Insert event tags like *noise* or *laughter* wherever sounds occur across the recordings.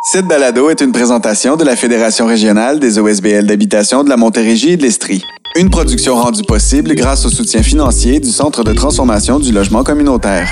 Cette balado est une présentation de la Fédération régionale des OSBL d'habitation de la Montérégie et de l'Estrie. Une production rendue possible grâce au soutien financier du Centre de transformation du logement communautaire.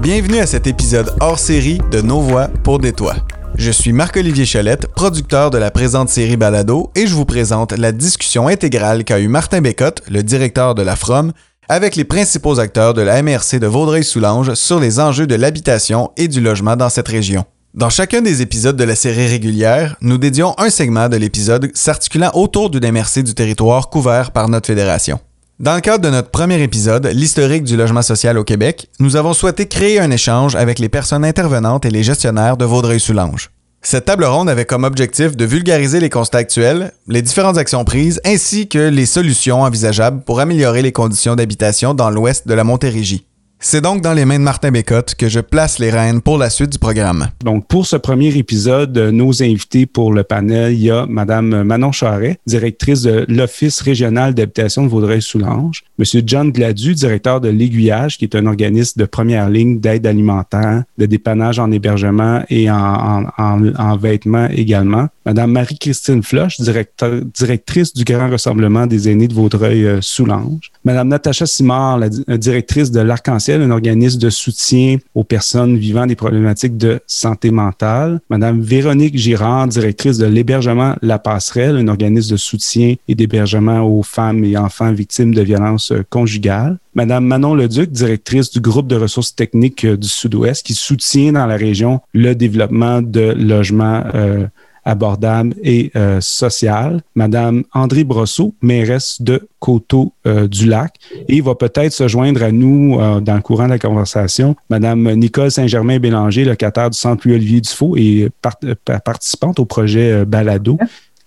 Bienvenue à cet épisode hors série de Nos Voix pour des toits. Je suis Marc-Olivier Chalette, producteur de la présente série Balado, et je vous présente la discussion intégrale qu'a eu Martin Bécotte, le directeur de la FROM, avec les principaux acteurs de la MRC de Vaudreuil-Soulanges sur les enjeux de l'habitation et du logement dans cette région. Dans chacun des épisodes de la série régulière, nous dédions un segment de l'épisode s'articulant autour d'une MRC du territoire couvert par notre fédération. Dans le cadre de notre premier épisode, l'historique du logement social au Québec, nous avons souhaité créer un échange avec les personnes intervenantes et les gestionnaires de Vaudreuil-Soulanges. Cette table ronde avait comme objectif de vulgariser les constats actuels, les différentes actions prises ainsi que les solutions envisageables pour améliorer les conditions d'habitation dans l'ouest de la Montérégie. C'est donc dans les mains de Martin Bécotte que je place les rênes pour la suite du programme. Donc, pour ce premier épisode, nos invités pour le panel, il y a Mme Manon Charret, directrice de l'Office régional d'habitation de Vaudreuil-Soulanges, M. John Gladu, directeur de l'Aiguillage, qui est un organisme de première ligne d'aide alimentaire, de dépannage en hébergement et en, en, vêtements également, Mme Marie-Christine Floch, directrice du Grand Rassemblement des aînés de Vaudreuil-Soulanges, Mme Natacha Simard, la directrice de l'Arc-en-Ciel, un organisme de soutien aux personnes vivant des problématiques de santé mentale? Madame Véronique Girard, directrice de l'hébergement La Passerelle, un organisme de soutien et d'hébergement aux femmes et enfants victimes de violences conjugales. Madame Manon Leduc, directrice du groupe de ressources techniques du Sud-Ouest, qui soutient dans la région le développement de logements euh, abordable et euh, sociale. Madame André Brosseau, mairesse de Coteau-du-Lac, euh, et va peut-être se joindre à nous euh, dans le courant de la conversation. Madame Nicole Saint-Germain-Bélanger, locataire du Centre Louis-Olivier Dufault et participante au projet Balado.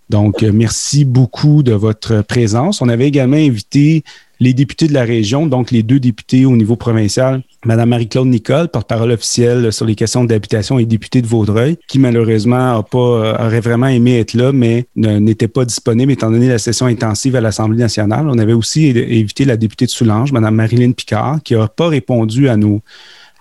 Donc, merci beaucoup de votre présence. On avait également invité les députés de la région, donc les deux députés au niveau provincial, Madame Marie-Claude Nicole, porte-parole officielle sur les questions d'habitation et députée de Vaudreuil, qui malheureusement euh, aurait vraiment aimé être là, mais n'était pas disponible étant donné la session intensive à l'Assemblée nationale. On avait aussi invité la députée de Soulanges, Madame Marilyn Picard, qui n'a pas répondu à nos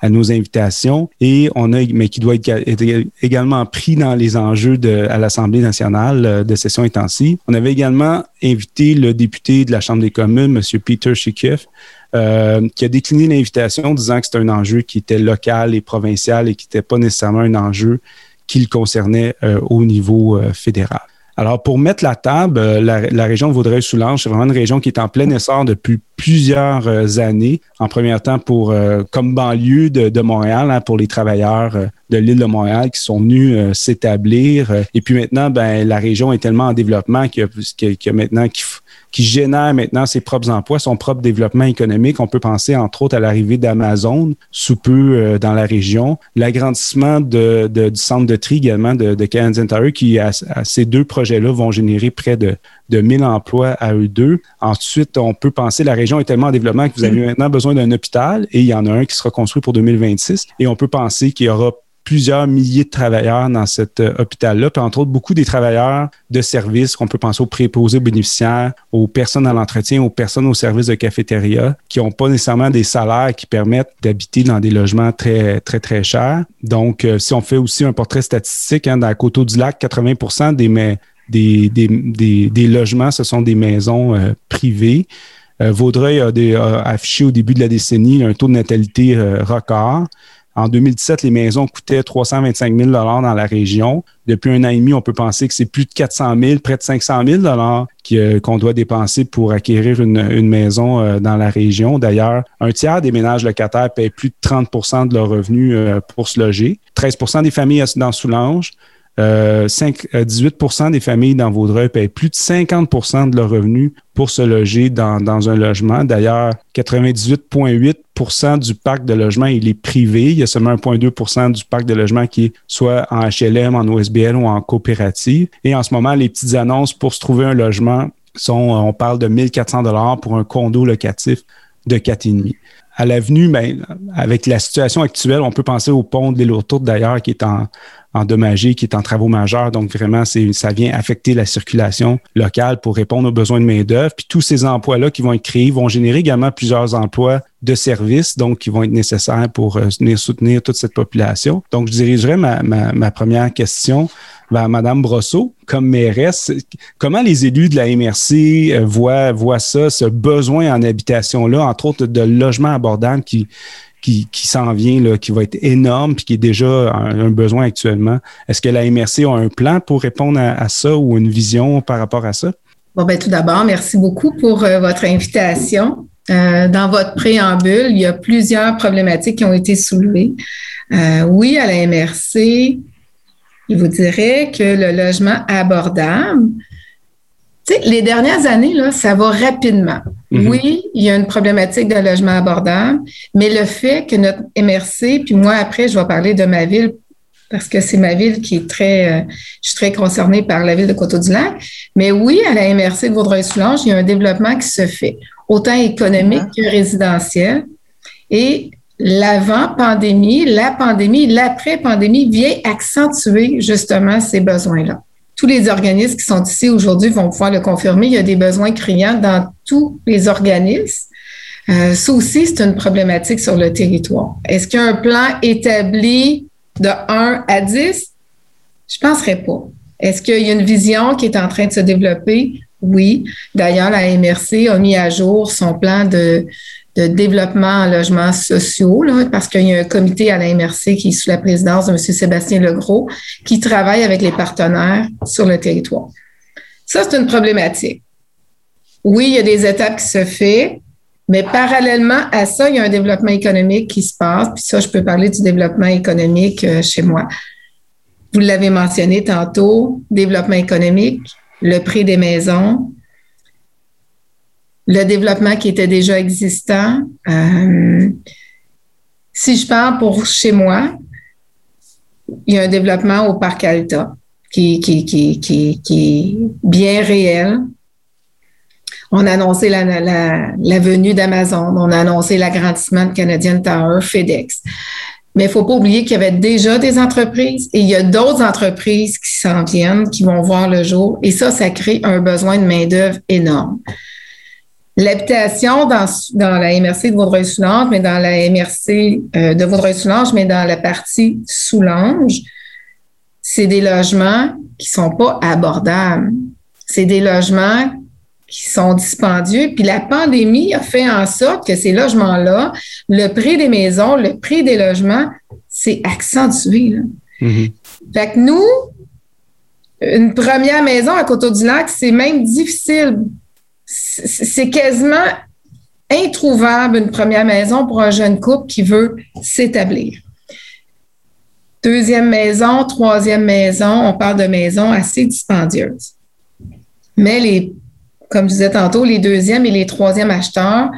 à nos invitations et on a, mais qui doit être, également pris dans les enjeux de, à l'Assemblée nationale euh, de session intensive. On avait également invité le député de la Chambre des communes, M. Peter Shikif, euh, qui a décliné l'invitation disant que c'était un enjeu qui était local et provincial et qui n'était pas nécessairement un enjeu qui le concernait euh, au niveau fédéral. Alors, pour mettre la table, euh, la, région de Vaudreuil-Soulanges, c'est vraiment une région qui est en plein essor depuis plusieurs euh, années. En premier temps, pour euh, comme banlieue de, Montréal, hein, pour les travailleurs de l'île de Montréal qui sont venus s'établir. Et puis maintenant, ben, la région est tellement en développement qu'il y a, maintenant qu'il qui génère maintenant ses propres emplois, son propre développement économique. On peut penser entre autres à l'arrivée d'Amazon sous peu euh, dans la région, l'agrandissement de, du centre de tri également de, de Canadian Tire qui, à, ces deux projets-là, vont générer près de, de 1000 emplois à eux deux. Ensuite, on peut penser la région est tellement en développement que vous avez mm. maintenant besoin d'un hôpital et il y en a un qui sera construit pour 2026. Et on peut penser qu'il y aura plusieurs milliers de travailleurs dans cet euh, hôpital-là, puis entre autres beaucoup des travailleurs de services qu'on peut penser aux préposés aux bénéficiaires, aux personnes à l'entretien, aux personnes au service de cafétéria, qui n'ont pas nécessairement des salaires qui permettent d'habiter dans des logements très, très, très chers. Donc, euh, si on fait aussi un portrait statistique, hein, dans la Coteau du Lac, 80 des, des, des, des, logements, ce sont des maisons euh, privées. Vaudreuil a, affiché au début de la décennie un taux de natalité record. En 2017, les maisons coûtaient 325 000 dans la région. Depuis un an et demi, on peut penser que c'est plus de 400 000, près de 500 000 euh, qu'on doit dépenser pour acquérir une, maison euh, dans la région. D'ailleurs, un tiers des ménages locataires paient plus de 30% de leurs revenus euh, pour se loger. 13% des familles dans Soulanges, 5, 18% des familles dans Vaudreuil paient plus de 50% de leurs revenus pour se loger dans, un logement. D'ailleurs, 98,8% du parc de logement, est privé. Il y a seulement 1,2% du parc de logement qui est soit en HLM, en OSBL ou en coopérative. Et en ce moment, les petites annonces pour se trouver un logement sont, on parle de 1400 dollars pour un condo locatif de 4,5. À l'avenue, ben, avec la situation actuelle, on peut penser au pont de l'île d'ailleurs, qui est en, endommagé, qui est en travaux majeurs. Donc, vraiment, c'est, ça vient affecter la circulation locale pour répondre aux besoins de main-d'œuvre. Puis tous ces emplois-là qui vont être créés vont générer également plusieurs emplois de services, donc qui vont être nécessaires pour euh, soutenir toute cette population. Donc, je dirigerai ma, ma, ma première question vers Mme comme mairesse. Comment les élus de la MRC euh, voient, ça, ce besoin en habitation-là, entre autres de logements abordables qui, s'en vient, qui va être énorme, puis qui est déjà un, besoin actuellement? Est-ce que la MRC a un plan pour répondre à, ça ou une vision par rapport à ça? Bon, ben, tout d'abord, merci beaucoup pour euh, votre invitation. Euh, dans votre préambule, il y a plusieurs problématiques qui ont été soulevées. Oui, à la MRC, il vous dirait que le logement abordable, les dernières années, là, ça va rapidement. Mhm. Oui, il y a une problématique de logement abordable, mais le fait que notre MRC, puis moi, après, je vais parler de ma ville parce que c'est ma ville qui est très, euh, je suis très concernée par la ville de Coteau-du-Lac. Mais oui, à la MRC de Vaudreuil-Soulanges, il y a un développement qui se fait, autant économique que résidentiel. Et l'avant-pandémie, la pandémie, l'après-pandémie vient accentuer justement ces besoins-là tous les organismes qui sont ici aujourd'hui vont pouvoir le confirmer. Il y a des besoins criants dans tous les organismes. Euh, ça aussi, c'est une problématique sur le territoire. Est-ce qu'il y a un plan établi de 1 à 10? Je ne penserais pas. Est-ce qu'il y a une vision qui est en train de se développer? Oui. D'ailleurs, la MRC a mis à jour son plan de, de développement en logements sociaux, parce qu'il y a un comité à la MRC qui est sous la présidence de M. Sébastien Legros, qui travaille avec les partenaires sur le territoire. Ça, c'est une problématique. Oui, il y a des étapes qui se font, mais parallèlement à ça, il y a un développement économique qui se passe. Puis ça, je peux parler du développement économique euh, chez moi. Vous l'avez mentionné tantôt, développement économique, le prix des maisons, le développement qui était déjà existant. Euh, si je parle pour chez moi, il y a un développement au parc Alta qui, est bien réel. On a annoncé la venue d'Amazon, on a annoncé l'agrandissement de Canadian Tower, FedEx. Mais il ne faut pas oublier qu'il y avait déjà des entreprises et il y a d'autres entreprises qui s'en viennent, qui vont voir le jour. Et ça, ça crée un besoin de main-d'œuvre énorme. L'habitation dans, dans la MRC de Vaudreuil-Soulanges, mais dans la MRC euh, de Vaudreuil-Soulanges, mais dans la partie Soulanges, c'est des logements qui sont pas abordables. C'est des logements qui sont dispendieux. Puis la pandémie a fait en sorte que ces logements-là, le prix des maisons, le prix des logements, c'est accentué. Là. Mm-hmm. Fait que nous, une première maison à Coteau-du-Lac, c'est même difficile c'est quasiment introuvable une première maison pour un jeune couple qui veut s'établir. Deuxième maison, troisième maison, on parle de maisons assez dispendieuses. Mais les, comme je disais tantôt, les deuxièmes et les troisièmes acheteurs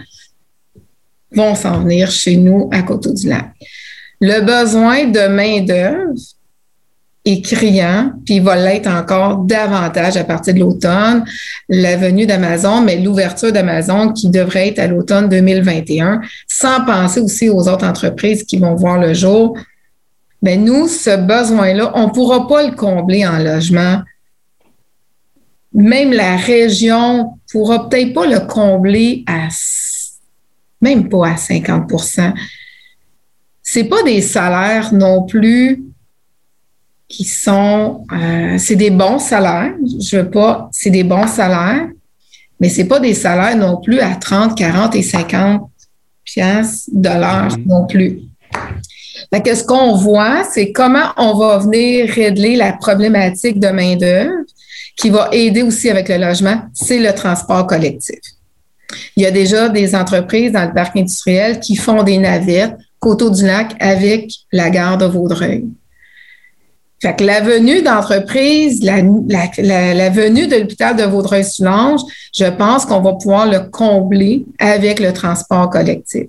vont s'en venir chez nous à Coteau-du-Lac. Le besoin de main-d'œuvre criant, puis il va l'être encore davantage à partir de l'automne, la venue d'Amazon, mais l'ouverture d'Amazon qui devrait être à l'automne 2021, sans penser aussi aux autres entreprises qui vont voir le jour. Mais nous, ce besoin-là, on ne pourra pas le combler en logement. Même la région ne pourra peut-être pas le combler à même pas à 50% C'est pas des salaires non plus qui sont, euh, c'est des bons salaires. Je veux pas, c'est des bons salaires, mais c'est pas des salaires non plus à 30, 40 et 50 piastres dollars mm-hmm. non plus. Fait que ce qu'on voit, c'est comment on va venir régler la problématique de main-d'œuvre qui va aider aussi avec le logement, c'est le transport collectif. Il y a déjà des entreprises dans le parc industriel qui font des navettes Coteau du Lac avec la gare de Vaudreuil. Fait que la venue d'entreprise, la, la, venue de l'hôpital de Vaudreuil-Soulanges, je pense qu'on va pouvoir le combler avec le transport collectif.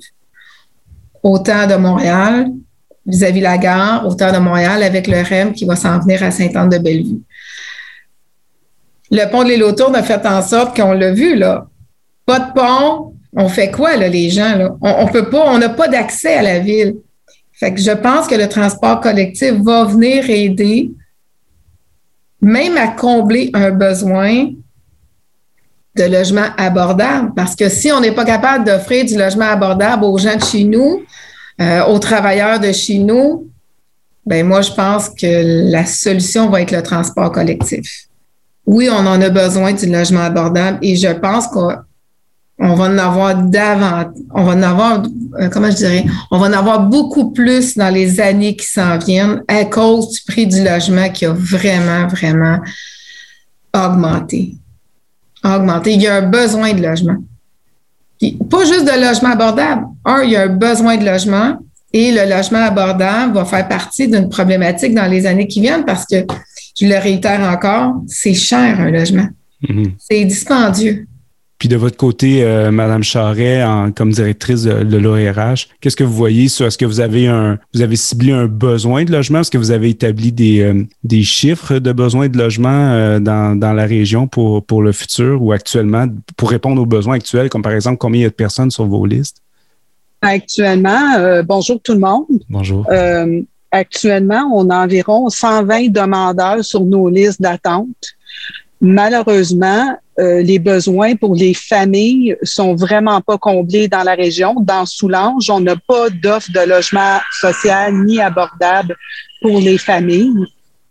Autant de Montréal vis-à-vis la gare, autant de Montréal avec le REM qui va s'en venir à Sainte-Anne-de-Bellevue. Le pont de l'île a fait en sorte qu'on l'a vu, là. Pas de pont, On fait quoi, là, les gens? Là? On, on peut pas, on n'a pas d'accès à la ville. Fait que je pense que le transport collectif va venir aider même à combler un besoin de logement abordable. Parce que si on n'est pas capable d'offrir du logement abordable aux gens de chez nous, euh, aux travailleurs de chez nous, ben moi, je pense que la solution va être le transport collectif. Oui, on en a besoin du logement abordable et je pense qu'on va en avoir davantage, on va en avoir, euh, comment je dirais, on va en avoir beaucoup plus dans les années qui s'en viennent à cause du prix du logement qui a vraiment, vraiment augmenté. Augmenté. Il y a un besoin de logement. pas juste de logement abordable. Un, il y a un besoin de logement et le logement abordable va faire partie d'une problématique dans les années qui viennent parce que, je le réitère encore, c'est cher un logement. Mm-hmm. C'est dispendieux. Puis de votre côté, euh, Madame Charret, en, comme directrice de, de l'ORH, qu'est-ce que vous voyez sur est-ce que vous avez un vous avez ciblé un besoin de logement? Est-ce que vous avez établi des, euh, des chiffres de besoins de logement euh, dans, dans la région pour, pour le futur ou actuellement pour répondre aux besoins actuels, comme par exemple combien il y a de personnes sur vos listes? Actuellement, euh, bonjour tout le monde. Bonjour. Euh, actuellement, on a environ 120 demandeurs sur nos listes d'attente. Malheureusement, euh, les besoins pour les familles sont vraiment pas comblés dans la région. Dans Soulanges, on n'a pas d'offre de logement social ni abordable pour les familles.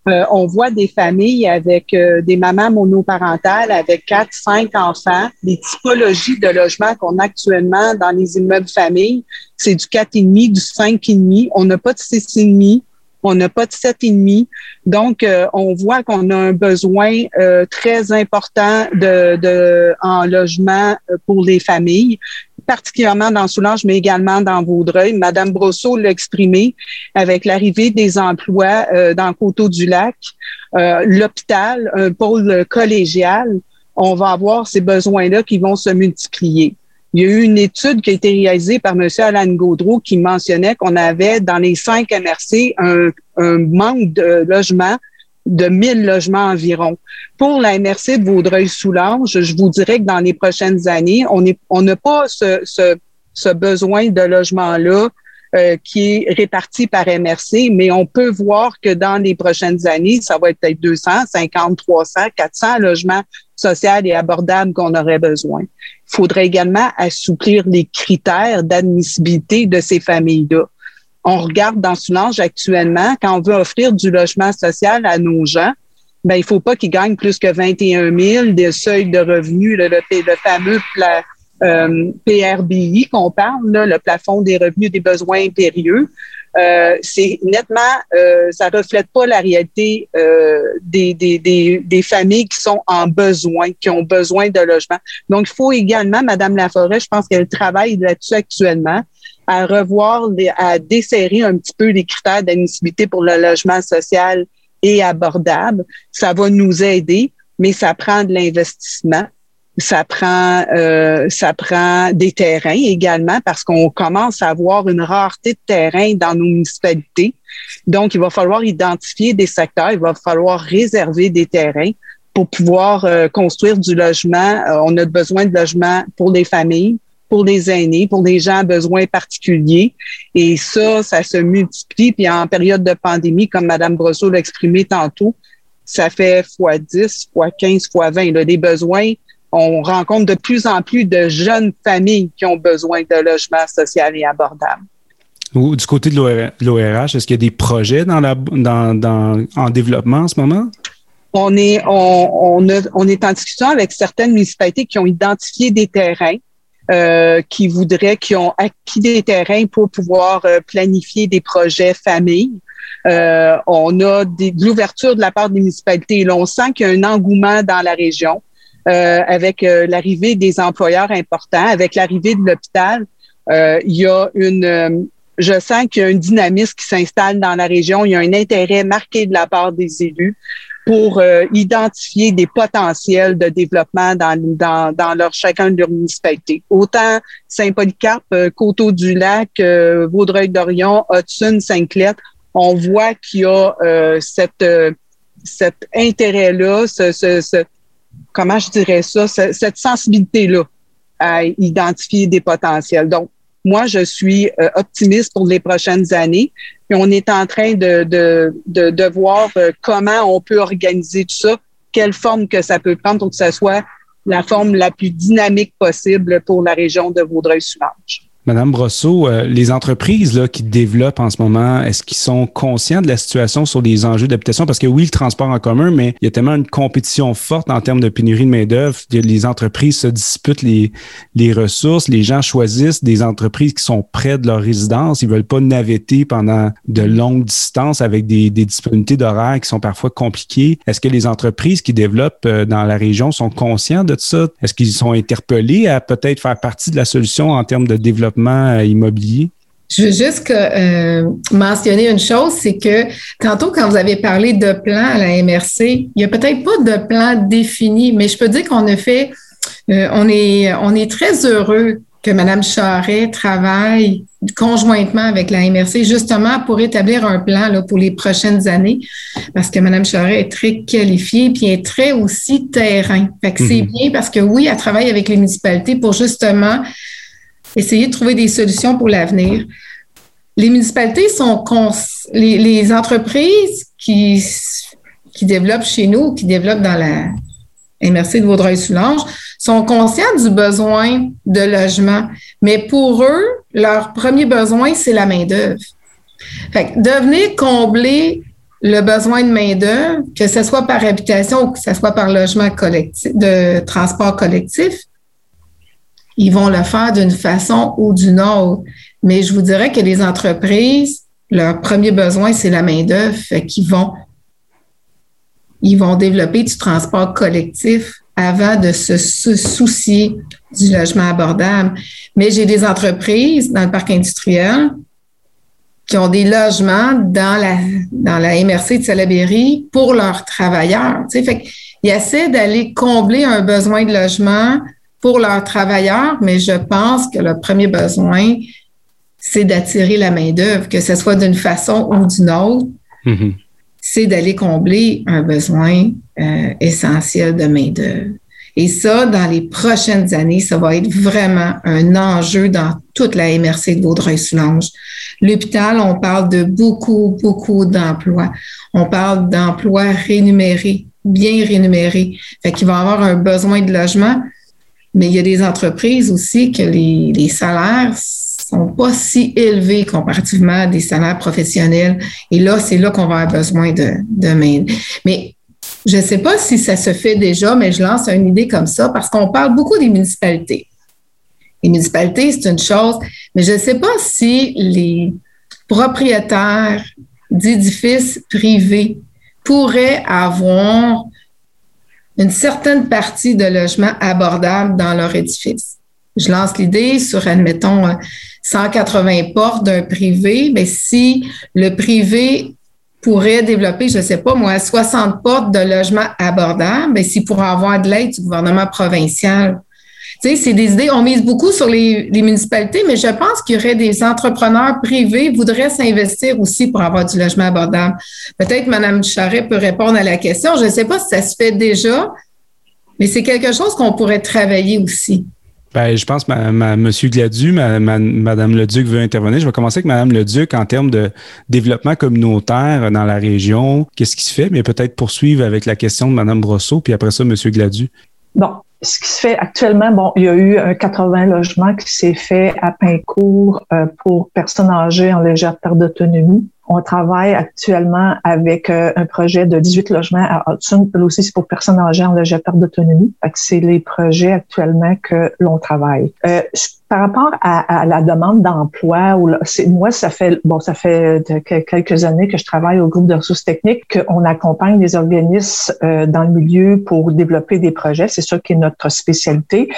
Euh, on voit des familles avec euh, des mamans monoparentales avec quatre, cinq enfants. Les typologies de logement qu'on a actuellement dans les immeubles familles, c'est du 4,5, du 5,5. On n'a pas de 6,5. On n'a pas de 7,5. Donc, euh, on voit qu'on a un besoin très important de, de, en logement pour les familles particulièrement dans Soulanges, mais également dans Vaudreuil. Madame Brosseau l'a exprimé avec l'arrivée des emplois euh, dans Coteau-du-Lac, euh, l'hôpital, un pôle collégial. On va avoir ces besoins-là qui vont se multiplier. Il y a eu une étude qui a été réalisée par M. Alan Gaudreau qui mentionnait qu'on avait dans les cinq MRC un, manque de logement de 1000 logements environ. Pour la MRC de Vaudreuil-Soulanges, je vous dirais que dans les prochaines années, on n'a pas ce, besoin de logement-là euh, qui est réparti par MRC, mais on peut voir que dans les prochaines années, ça va être peut-être 200, 50, 300, 400 logements sociaux et abordables qu'on aurait besoin. Il faudrait également assouplir les critères d'admissibilité de ces familles-là on regarde dans Soulanges actuellement, quand on veut offrir du logement social à nos gens, ben, il faut pas qu'ils gagnent plus que 21 000 des seuils de revenus, le, le, fameux euh, PRBI qu'on parle, le plafond des revenus des besoins impérieux. Euh, c'est nettement, euh, ça reflète pas la réalité euh, des, des, des, des, familles qui sont en besoin, qui ont besoin de logement. Donc, il faut également, Madame Laforêt, je pense qu'elle travaille là-dessus actuellement, à revoir, à desserrer un petit peu les critères d'admissibilité pour le logement social et abordable. Ça va nous aider, mais ça prend de l'investissement. Ça prend, euh, ça prend des terrains également parce qu'on commence à avoir une rareté de terrains dans nos municipalités. Donc, il va falloir identifier des secteurs, il va falloir réserver des terrains pour pouvoir euh, construire du logement. Euh, on a besoin de logements pour les familles, pour les aînés, pour des gens à besoins particuliers. Et ça, ça se multiplie. Puis en période de pandémie, comme Mme Brosseau l'a exprimé tantôt, ça fait fois 10, fois 15, fois 20. Là, des besoins, on rencontre de plus en plus de jeunes familles qui ont besoin de logements sociaux et abordables. Du côté de l'ORH, est-ce qu'il y a des projets dans la, dans, dans, en développement en ce moment? On est, on, on, on est en discussion avec certaines municipalités qui ont identifié des terrains euh, qui voudraient, qui ont acquis des terrains pour pouvoir euh, planifier des projets familles. Euh, on a des, de l'ouverture de la part des municipalités. Là, on sent qu'il y a un engouement dans la région avec l'arrivée des employeurs importants, avec l'arrivée de l'hôpital. il y a une, je sens qu'il y a un dynamisme qui s'installe dans la région. Il y a un intérêt marqué de la part des élus pour euh, identifier des potentiels de développement dans, dans, dans leur chacun de leurs municipalités. Autant Saint-Polycarpe, euh, Coteau-du-Lac, euh, Vaudreuil-Dorion, Hudson, Saint-Clet, on voit qu'il y a euh, cette, cet intérêt-là, ce, ce, ce, comment je dirais ça, cette sensibilité-là à identifier des potentiels. Donc, moi, je suis euh, optimiste pour les prochaines années. Et on est en train de, de, de, de voir euh, comment on peut organiser tout ça, quelle forme que ça peut prendre pour que ce soit la forme la plus dynamique possible pour la région de Vaudreuil-Soulanges. Madame Brosseau, euh, les entreprises là, qui développent en ce moment, est-ce qu'ils sont conscients de la situation sur les enjeux d'habitation? Parce que oui, le transport en commun, mais il y a tellement une compétition forte en termes de pénurie de main-d'œuvre. Les entreprises se disputent les, les ressources. Les gens choisissent des entreprises qui sont près de leur résidence. Ils veulent pas navetter pendant de longues distances avec des, des disponibilités d'horaires qui sont parfois compliquées. Est-ce que les entreprises qui développent euh, dans la région sont conscients de ça? Est-ce qu'ils sont interpellés à peut-être faire partie de la solution en termes de développement? Euh, immobilier? Je veux juste euh, mentionner une chose, c'est que tantôt, quand vous avez parlé de plan à la MRC, il n'y a peut-être pas de plan défini, mais je peux dire qu'on a fait, euh, on, est, on est très heureux que Mme Charret travaille conjointement avec la MRC justement pour établir un plan là, pour les prochaines années parce que Mme Charret est très qualifiée puis est très aussi terrain. Fait que c'est mhm. bien parce que oui, elle travaille avec les municipalités pour justement essayer de trouver des solutions pour l'avenir. Les municipalités sont les, entreprises qui, qui développent chez nous, qui développent dans la MRC de Vaudreuil-Soulanges, sont conscients du besoin de logement. Mais pour eux, leur premier besoin, c'est la main-d'œuvre. Fait que devenir combler le besoin de main-d'œuvre, que ce soit par habitation ou que ce soit par logement collectif, de transport collectif, ils vont le faire d'une façon ou d'une autre. Mais je vous dirais que les entreprises, leur premier besoin, c'est la main-d'œuvre. Qu'ils vont, ils vont développer du transport collectif avant de se soucier du logement abordable. Mais j'ai des entreprises dans le parc industriel qui ont des logements dans la, dans la MRC de Salaberry pour leurs travailleurs. Tu sais, fait qu'ils essaient d'aller combler un besoin de logement pour leurs travailleurs, mais je pense que le premier besoin, c'est d'attirer la main-d'œuvre, que ce soit d'une façon ou d'une autre. Mm-hmm. C'est d'aller combler un besoin euh, essentiel de main-d'œuvre. Et ça, dans les prochaines années, ça va être vraiment un enjeu dans toute la MRC de Vaudreuil-Soulanges. L'hôpital, on parle de beaucoup, beaucoup d'emplois. On parle d'emplois rémunérés, bien rémunérés. Fait qu'il va avoir un besoin de logement, mais il y a des entreprises aussi que les, les salaires sont pas si élevés comparativement à des salaires professionnels. Et là, c'est là qu'on va avoir besoin de, de main. Mais je ne sais pas si ça se fait déjà, mais je lance une idée comme ça parce qu'on parle beaucoup des municipalités. Les municipalités, c'est une chose, mais je ne sais pas si les propriétaires d'édifices privés pourraient avoir une certaine partie de logements abordables dans leur édifice. Je lance l'idée sur, admettons, 180 portes d'un privé, mais si le privé pourrait développer, je ne sais pas moi, 60 portes de logements abordables, mais s'il pourrait avoir de l'aide du gouvernement provincial tu sais, c'est des idées. On mise beaucoup sur les, municipalités, mais je pense qu'il y aurait des entrepreneurs privés qui voudraient s'investir aussi pour avoir du logement abordable. Peut-être Mme Charret peut répondre à la question. Je ne sais pas si ça se fait déjà, mais c'est quelque chose qu'on pourrait travailler aussi. Ben, je pense que M. Gladu, Mme Leduc veut intervenir. Je vais commencer avec Mme Leduc en termes de développement communautaire dans la région. Qu'est-ce qui se fait? Mais peut-être poursuivre avec la question de Mme Brosseau, puis après ça, M. Gladu. Bon, ce qui se fait actuellement, bon, il y a eu un 80 logements qui s'est fait à Pincourt euh, pour personnes âgées en légère perte d'autonomie. On travaille actuellement avec euh, un projet de 18 logements à Hudson. Là aussi, c'est pour personnes âgées en légère perte d'autonomie. C'est les projets actuellement que l'on travaille. Euh, par rapport à, la demande d'emploi, moi, ça fait bon, ça fait quelques années que je travaille au groupe de ressources techniques, qu'on accompagne les organismes euh, dans le milieu pour développer des projets. C'est ça qui est notre spécialité.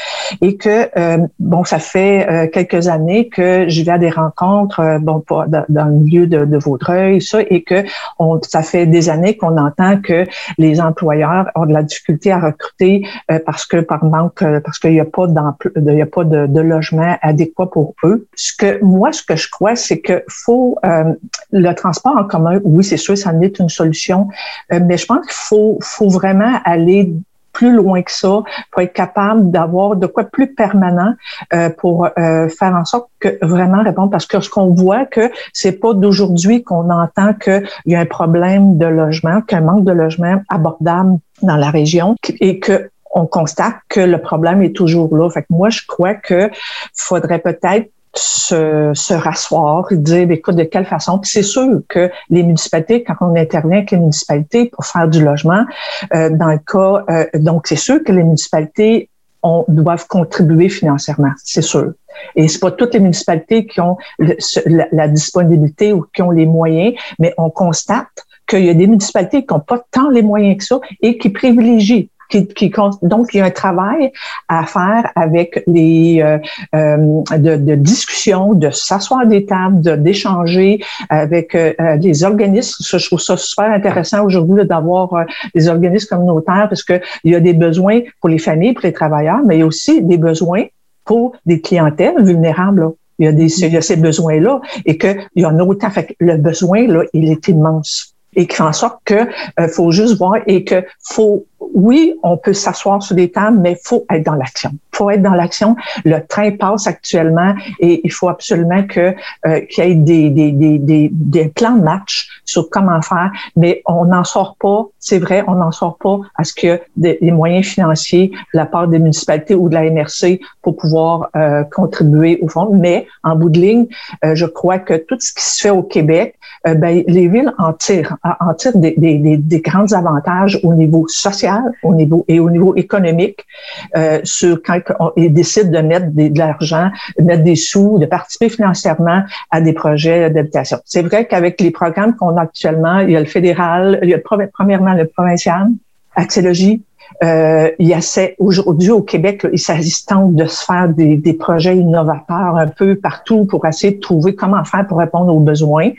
Et que euh, bon, ça fait euh, quelques années que je vais à des rencontres, bon, dans, dans, le milieu de, de Vaudreuil, ça, et que on, ça fait des années qu'on entend que les employeurs ont de la difficulté à recruter parce que par manque, parce qu'il n'y a pas d'emploi, il n'y a pas de, de logement adéquat pour eux. Ce que moi, ce que je crois, c'est que faut euh, le transport en commun. Oui, c'est sûr, ça en une solution, euh, mais je pense qu'il faut, faut vraiment aller plus loin que ça pour être capable d'avoir de quoi plus permanent euh, pour faire en sorte que vraiment répondre parce que ce qu'on voit que c'est pas d'aujourd'hui qu'on entend qu'il y a un problème de logement, qu'un manque de logement abordable dans la région et que on constate que le problème est toujours là. Fait que moi, je crois que faudrait peut-être se, se rasseoir, dire, ben, écoute, de quelle façon. C'est sûr que les municipalités, quand on intervient avec les municipalités pour faire du logement, euh, dans le cas, euh, donc c'est sûr que les municipalités doivent contribuer financièrement, c'est sûr. Et c'est pas toutes les municipalités qui ont la, la, disponibilité ou qui ont les moyens, mais on constate qu'il y a des municipalités qui n'ont pas tant les moyens que ça et qui privilégient donc il y a un travail à faire avec les euh, euh, de, de, discussion, de s'asseoir des tables, d'échanger avec euh, les organismes. Je trouve ça super intéressant aujourd'hui d'avoir des organismes communautaires parce que il y a des besoins pour les familles, pour les travailleurs, mais il y a aussi des besoins pour des clientèles vulnérables. Il y a, des, il y a ces besoins-là et qu'il y en a autant. Fait que le besoin, là, il est immense et qui fait en sorte que faut juste voir et que faut oui, on peut s'asseoir sur des tables, mais il faut être dans l'action. Il faut être dans l'action. Le train passe actuellement et il faut absolument que euh, qu'il y ait des, des, des, des, plans de match sur comment faire, mais on n'en sort pas, c'est vrai, on n'en sort pas à ce que des, moyens financiers de la part des municipalités ou de la MRC pour pouvoir euh, contribuer au fond. Mais en bout de ligne, euh, je crois que tout ce qui se fait au Québec, ben, les villes en tirent, en tirent des, des, des grands avantages au niveau social au niveau et au niveau économique euh, sur quand ils décident de mettre de l'argent, de mettre des sous, de participer financièrement à des projets d'habitation. C'est vrai qu'avec les programmes qu'on a actuellement, il y a le fédéral, il y a premièrement le provincial, Axélogie, euh, il y a aujourd'hui au Québec, il s'agit de se faire des, des, projets innovateurs un peu partout pour essayer de trouver comment faire pour répondre aux besoins.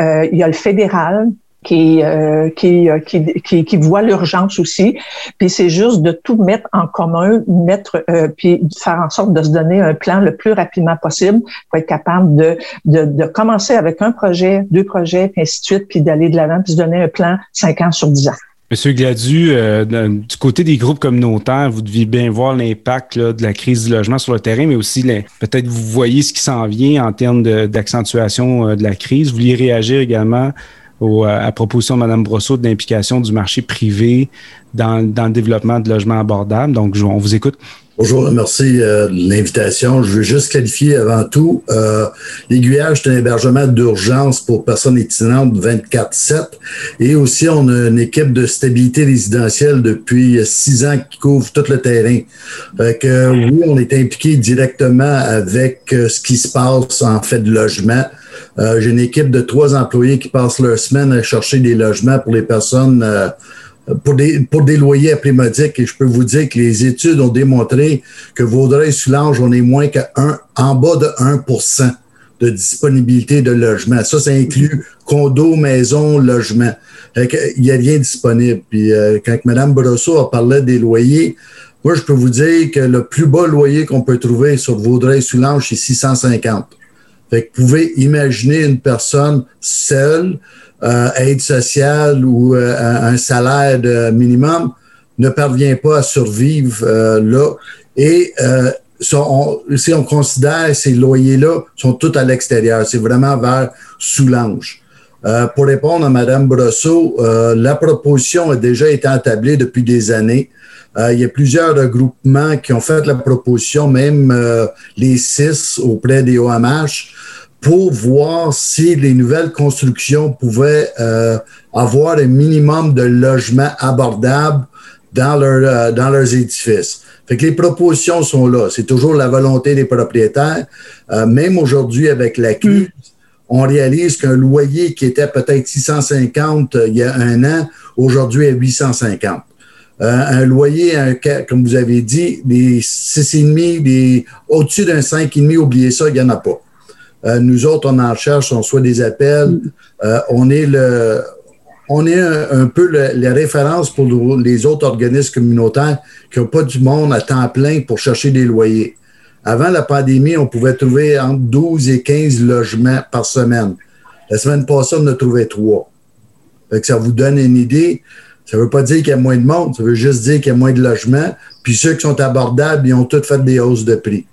Euh, il y a le fédéral qui, euh, qui, euh, qui, qui, qui, voit l'urgence aussi. Puis c'est juste de tout mettre en commun, mettre, euh, puis faire en sorte de se donner un plan le plus rapidement possible pour être capable de, de, de commencer avec un projet, deux projets, puis ainsi de suite, puis d'aller de l'avant, puis se donner un plan cinq ans sur dix ans. Monsieur Gladu, euh, du côté des groupes communautaires, vous deviez bien voir l'impact de la crise du logement sur le terrain, mais aussi peut-être vous voyez ce qui s'en vient en termes d'accentuation de, de, la crise. Vous vouliez réagir également au, à proposition de Mme Brosseau de l'implication du marché privé dans, le développement de logements abordables. Donc, on vous écoute. Bonjour, merci euh, de l'invitation. Je veux juste qualifier avant tout, euh, l'aiguillage, c'est un hébergement d'urgence pour personnes itinérantes 24-7 et aussi on a une équipe de stabilité résidentielle depuis six ans qui couvre tout le terrain. Fait oui, on est impliqué directement avec euh, ce qui se passe en fait de logement. Euh, j'ai une équipe de trois employés qui passent leur semaine à chercher des logements pour les personnes euh, pour des, pour des loyers à. Et je peux vous dire que les études ont démontré que Vaudreuil-Soulanges, on est moins qu'en en bas de 1% de disponibilité de logement. Ça, ça inclut condo, maison, logement. Il n'y a rien disponible. Puis euh, quand Mme Brosseau a parlé des loyers, moi, je peux vous dire que le plus bas loyer qu'on peut trouver sur Vaudreuil-Soulanges, c'est 650. Fait que vous pouvez imaginer une personne seule, euh, aide sociale ou euh, un salaire de minimum ne parvient pas à survivre euh, là. Et euh, si on considère ces loyers-là, sont tous à l'extérieur. C'est vraiment vers Soulanges. Euh, pour répondre à Mme Brosseau, la proposition a déjà été établie depuis des années. Euh, il y a plusieurs regroupements qui ont fait la proposition, même euh, les six auprès des OMH, pour voir si les nouvelles constructions pouvaient euh, avoir un minimum de logements abordables dans, leur, dans leurs édifices. Fait que les propositions sont là. C'est toujours la volonté des propriétaires. même aujourd'hui, avec la crise, mm. on réalise qu'un loyer qui était peut-être 650 il y a un an, aujourd'hui est 850. Euh, un loyer, un, comme vous avez dit, des 6,5, des au-dessus d'un 5,5, oubliez ça, il n'y en a pas. Euh, nous autres, on en cherche, on soit des appels. Euh, on est le on est un, peu le, les références pour les autres organismes communautaires qui n'ont pas du monde à temps plein pour chercher des loyers. Avant la pandémie, on pouvait trouver entre 12 et 15 logements par semaine. La semaine passée, on en a trouvé trois. ça vous donne une idée. Ça ne veut pas dire qu'il y a moins de monde, ça veut juste dire qu'il y a moins de logements. Puis ceux qui sont abordables, ils ont tous fait des hausses de prix.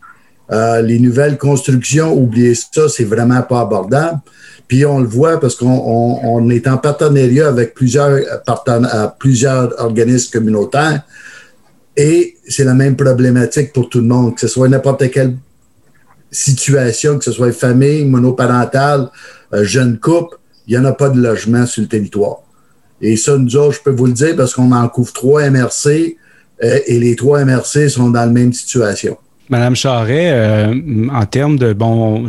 Euh, les nouvelles constructions, oubliez ça, c'est vraiment pas abordable. Puis on le voit parce qu'on est en partenariat avec plusieurs, euh, plusieurs organismes communautaires et c'est la même problématique pour tout le monde, que ce soit n'importe quelle situation, que ce soit famille, monoparentale, euh, jeune couple, il n'y en a pas de logement sur le territoire. Et ça, nous autres, je peux vous le dire parce qu'on en couvre trois MRC et les trois MRC sont dans la même situation. Madame Charret, euh, en termes de bon,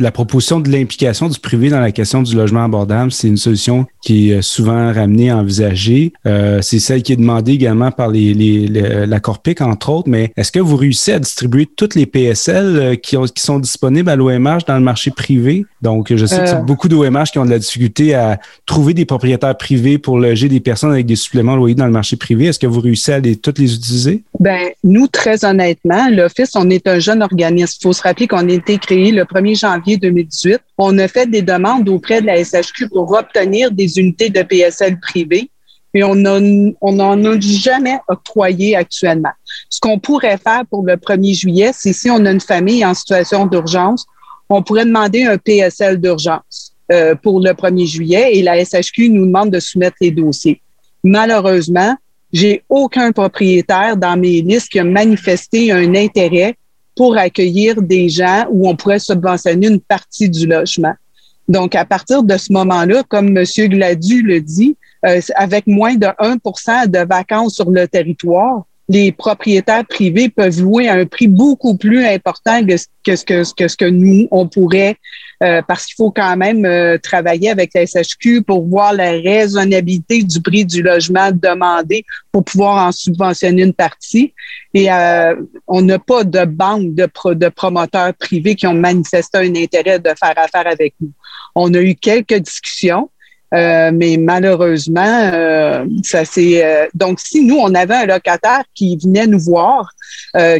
la proposition de l'implication du privé dans la question du logement abordable, c'est une solution qui est souvent ramenée, envisagée. Euh, c'est celle qui est demandée également par les, la Corpic, entre autres. Mais est-ce que vous réussissez à distribuer toutes les PSL euh, qui, qui sont disponibles à l'OMH dans le marché privé? Donc, je sais que c'est beaucoup d'OMH qui ont de la difficulté à trouver des propriétaires privés pour loger des personnes avec des suppléments loyers dans le marché privé. Est-ce que vous réussissez à les, toutes les utiliser? Ben, nous, très honnêtement, l'Office on est un jeune organisme. Il faut se rappeler qu'on a été créé le 1er janvier 2018. On a fait des demandes auprès de la SHQ pour obtenir des unités de PSL privées et on n'en a jamais octroyé actuellement. Ce qu'on pourrait faire pour le 1er juillet, c'est si on a une famille en situation d'urgence, on pourrait demander un PSL d'urgence euh, pour le 1er juillet et la SHQ nous demande de soumettre les dossiers. Malheureusement, j'ai aucun propriétaire dans mes listes qui a manifesté un intérêt pour accueillir des gens où on pourrait subventionner une partie du logement. Donc, à partir de ce moment-là, comme M. Gladu le dit, euh, avec moins de 1% de vacances sur le territoire, les propriétaires privés peuvent louer à un prix beaucoup plus important que, ce, que, que, ce que nous, on pourrait euh, parce qu'il faut quand même euh, travailler avec la SHQ pour voir la raisonnabilité du prix du logement demandé pour pouvoir en subventionner une partie. Et euh, on n'a pas de banque de, de promoteurs privés qui ont manifesté un intérêt de faire affaire avec nous. On a eu quelques discussions. Mais malheureusement, ça c'est donc si nous on avait un locataire qui venait nous voir,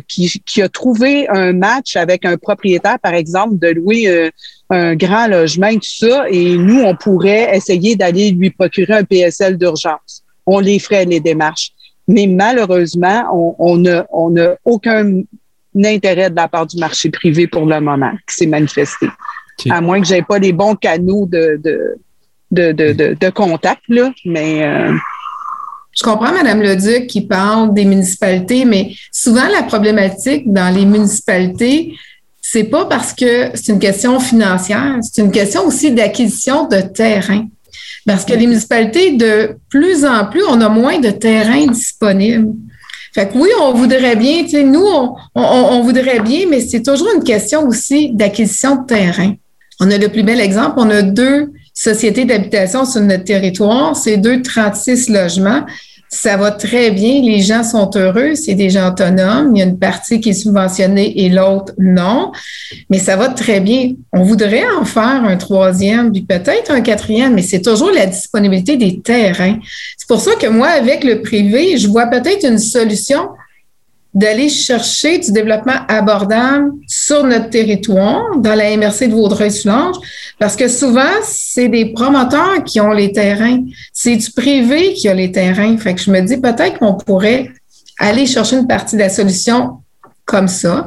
qui, qui a trouvé un match avec un propriétaire par exemple de louer un grand logement, tout ça, et nous, on pourrait essayer d'aller lui procurer un PSL d'urgence. On les ferait, les démarches. Mais malheureusement, on n'a on aucun intérêt de la part du marché privé pour le moment qui s'est manifesté. À moins que j'ai pas les bons canaux de, de, de, contact, là, mais... Euh, je comprends, Mme Leduc, qui parle des municipalités, mais souvent, la problématique dans les municipalités, c'est pas parce que c'est une question financière, c'est une question aussi d'acquisition de terrain. Parce que les municipalités, de plus en plus, on a moins de terrain disponible. Fait que oui, on voudrait bien, tu sais, nous, on, voudrait bien, mais c'est toujours une question aussi d'acquisition de terrain. On a le plus bel exemple, on a deux sociétés d'habitation sur notre territoire, c'est deux 36 logements ça va très bien, les gens sont heureux, c'est des gens autonomes, il y a une partie qui est subventionnée et l'autre non, mais ça va très bien. On voudrait en faire un troisième, puis peut-être un quatrième, mais c'est toujours la disponibilité des terrains. C'est pour ça que moi, avec le privé, je vois peut-être une solution d'aller chercher du développement abordable sur notre territoire, dans la MRC de Vaudreuil-Soulanges, parce que souvent, c'est des promoteurs qui ont les terrains. C'est du privé qui a les terrains. Fait je me dis peut-être qu'on pourrait aller chercher une partie de la solution comme ça.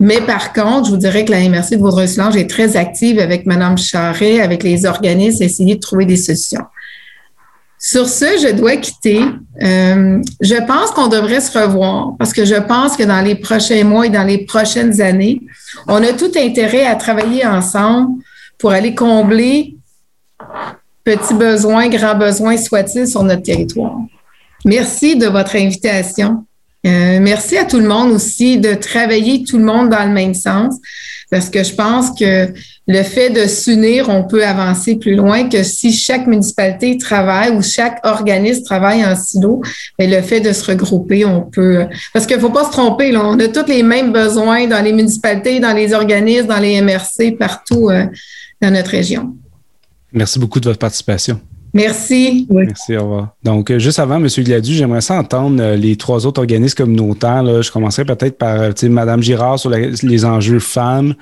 Mais par contre, je vous dirais que la MRC de Vaudreuil-Soulanges est très active avec Mme Charret, avec les organismes, essayer de trouver des solutions. Sur ce, je dois quitter. Euh, je pense qu'on devrait se revoir parce que je pense que dans les prochains mois et dans les prochaines années, on a tout intérêt à travailler ensemble pour aller combler petits besoins, grands besoins soit-il sur notre territoire. Merci de votre invitation. Euh, merci à tout le monde aussi de travailler tout le monde dans le même sens parce que je pense que le fait de s'unir, on peut avancer plus loin que si chaque municipalité travaille ou chaque organisme travaille en silo. Mais le fait de se regrouper, on peut. Parce qu'il ne faut pas se tromper, là, on a tous les mêmes besoins dans les municipalités, dans les organismes, dans les MRC, partout euh, dans notre région. Merci beaucoup de votre participation. Merci. Merci, au revoir. Donc, euh, juste avant, M. Gladu, j'aimerais ça entendre euh, les trois autres organismes communautaires. Là. Je commencerai peut-être par euh, Mme Girard sur les enjeux femmes,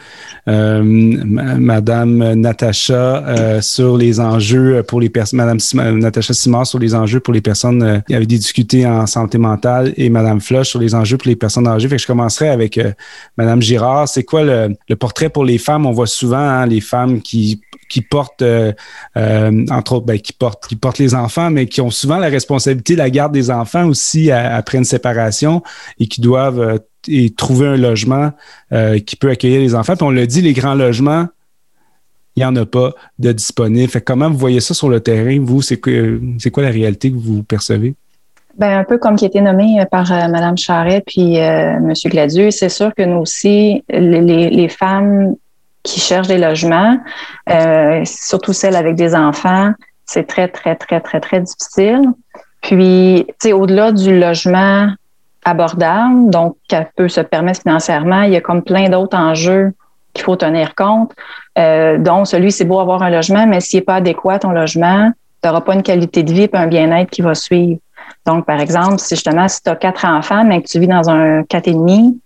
euh, Mme Natacha sur les enjeux pour les personnes, Mme Natacha Simard sur les enjeux pour les personnes qui avaient des difficultés en santé mentale et Mme Floch sur les enjeux pour les personnes âgées. Fait que je commencerai avec Mme Girard. C'est quoi le, portrait pour les femmes? On voit souvent hein, les femmes qui qui portent, entre autres, ben, qui qui portent les enfants, mais qui ont souvent la responsabilité de la garde des enfants aussi après une séparation et qui doivent euh, trouver un logement euh, qui peut accueillir les enfants. Puis on le dit, les grands logements, il n'y en a pas de disponibles. comment vous voyez ça sur le terrain, vous? C'est quoi, la réalité que vous percevez? Ben, un peu comme qui a été nommé par euh, Mme Charret puis M. Gladieux, c'est sûr que nous aussi, les femmes qui cherchent des logements, surtout celles avec des enfants, c'est très, très, très, très, très difficile. Puis, tu sais, au-delà du logement abordable, donc qu'elle peut se permettre financièrement, il y a comme plein d'autres enjeux qu'il faut tenir compte, euh, dont celui, c'est beau avoir un logement, mais s'il n'est pas adéquat ton logement, tu n'auras pas une qualité de vie et un bien-être qui va suivre. Donc, par exemple, si justement, si tu as quatre enfants, mais que tu vis dans un quatre et demi,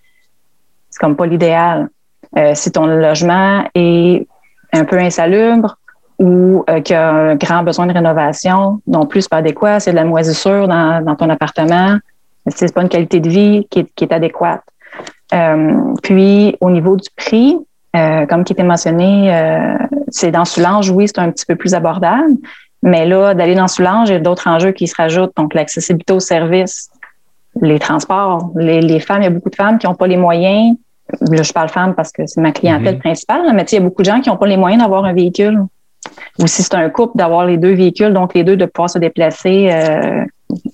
c'est comme pas l'idéal. Euh, si ton logement est un peu insalubre, ou euh, qui a un grand besoin de rénovation, non plus pas adéquat, c'est de la moisissure dans, ton appartement, c'est pas une qualité de vie qui est, adéquate. Euh, puis au niveau du prix, euh, comme qui était mentionné, c'est dans Soulange, oui, c'est un petit peu plus abordable, mais là, d'aller dans Soulange, il y a d'autres enjeux qui se rajoutent, donc l'accessibilité aux services, les transports, les femmes, il y a beaucoup de femmes qui n'ont pas les moyens. Là, je parle femmes parce que c'est ma clientèle mm-hmm. principale, mais il y a beaucoup de gens qui n'ont pas les moyens d'avoir un véhicule ou si c'est un couple, d'avoir les deux véhicules, donc les deux de pouvoir se déplacer euh,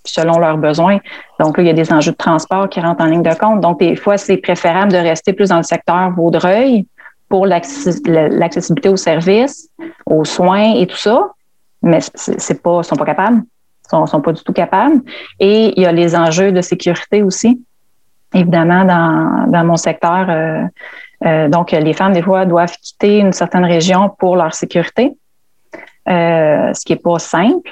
selon leurs besoins. Donc là, il y a des enjeux de transport qui rentrent en ligne de compte. Donc, des fois, c'est préférable de rester plus dans le secteur Vaudreuil pour l'accessibilité aux services, aux soins et tout ça. Mais c'est pas, sont pas capables. Sont, sont pas du tout capables. Et il y a les enjeux de sécurité aussi. Évidemment, dans, dans mon secteur, euh, euh, donc, les femmes, des fois, doivent quitter une certaine région pour leur sécurité, euh, ce qui n'est pas simple,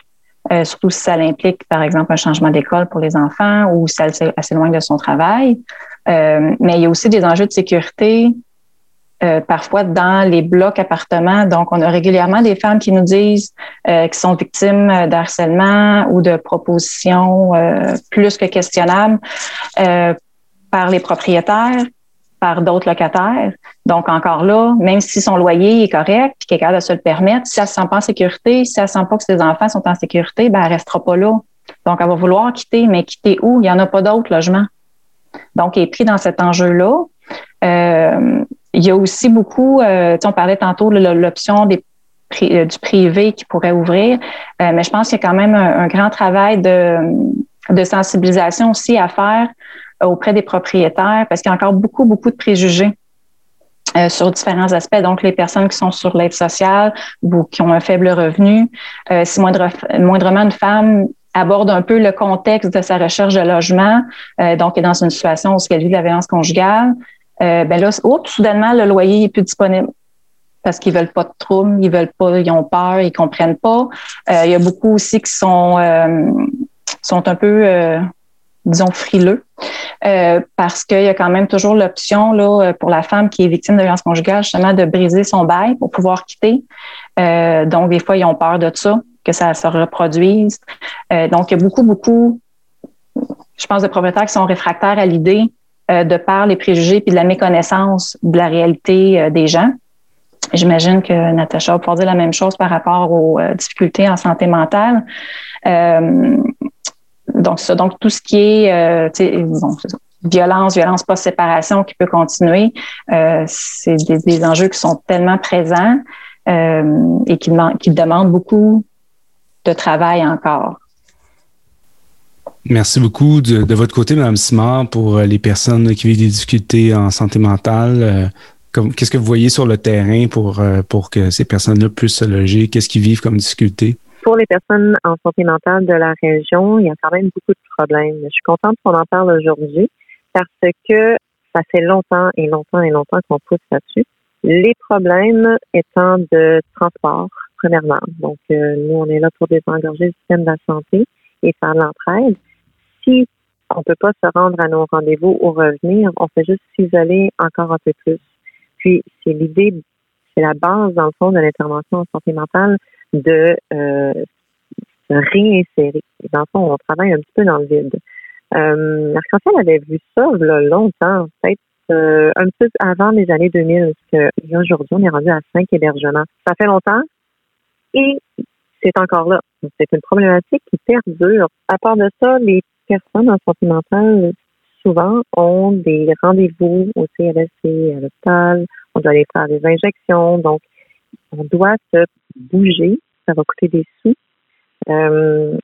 surtout si ça implique, par exemple, un changement d'école pour les enfants ou si elle assez loin de son travail. mais il y a aussi des enjeux de sécurité parfois dans les blocs appartements. Donc, on a régulièrement des femmes qui nous disent euh, sont victimes d'harcèlement ou de propositions plus que questionnables par les propriétaires par d'autres locataires. Donc, encore là, même si son loyer est correct, puis qu'elle de se le permettre, si elle ne se sent pas en sécurité, si elle ne sent pas que ses enfants sont en sécurité, ben, elle ne restera pas là. Donc, elle va vouloir quitter, mais quitter où? Il n'y en a pas d'autres logements. Donc, elle est pris dans cet enjeu-là. Euh, il y a aussi beaucoup, euh, on parlait tantôt de l'option euh, du privé qui pourrait ouvrir, mais je pense qu'il y a quand même un, grand travail de sensibilisation aussi à faire auprès des propriétaires parce qu'il y a encore beaucoup, beaucoup de préjugés. Euh, sur différents aspects. Donc, les personnes qui sont sur l'aide sociale ou qui ont un faible revenu, euh, si moindre, moindrement une femme aborde un peu le contexte de sa recherche de logement, euh, donc est dans une situation où elle vit de la violence conjugale, euh, ben là, oups, soudainement, le loyer est plus disponible parce qu'ils veulent pas de troubles, ils veulent pas, ils ont peur, ils comprennent pas. Euh, il y a beaucoup aussi qui sont sont un peu disons, frileux, euh, parce qu'il y a quand même toujours l'option là euh, pour la femme qui est victime de violence conjugale, justement, de briser son bail pour pouvoir quitter. Euh, donc, des fois, ils ont peur de ça, que ça se reproduise. donc, il y a beaucoup, beaucoup, je pense, de propriétaires qui sont réfractaires à l'idée de par les préjugés puis de la méconnaissance de la réalité des gens. J'imagine que Natacha va pouvoir dire la même chose par rapport aux difficultés en santé mentale. Donc, ça, donc tout ce qui est euh, violence, violence post-séparation qui peut continuer, euh, c'est des, enjeux qui sont tellement présents euh, et qui, qui demandent beaucoup de travail encore. Merci beaucoup de, votre côté, Mme Simard, pour les personnes qui vivent des difficultés en santé mentale. Qu'est-ce que vous voyez sur le terrain pour, que ces personnes-là puissent se loger? Qu'est-ce qu'ils vivent comme difficulté? Pour les personnes en santé mentale de la région, il y a quand même beaucoup de problèmes. Je suis contente qu'on en parle aujourd'hui parce que ça fait longtemps et longtemps et longtemps qu'on pousse là-dessus. Les problèmes étant de transport, premièrement. Donc, euh, nous, on est là pour désengorger le système de la santé et faire l'entraide. Si on peut pas se rendre à nos rendez-vous ou revenir, on fait juste s'isoler encore un peu plus. Puis, c'est l'idée, c'est la base, dans le fond, de l'intervention en santé mentale de euh, réinsérer. dans le fond, on travaille un petit peu dans le vide. Euh, Marc-Antoine avait vu ça là, longtemps, peut-être euh, un peu avant les années 2000, parce qu'aujourd'hui, on est rendu à cinq hébergements. Ça fait longtemps et c'est encore là. C'est une problématique qui perdure. À part de ça, les personnes en santé mentale, souvent, ont des rendez-vous au CLSC, à l'hôpital. On doit aller faire des injections. Donc, on doit se bouger. Ça va coûter des sous. Euh,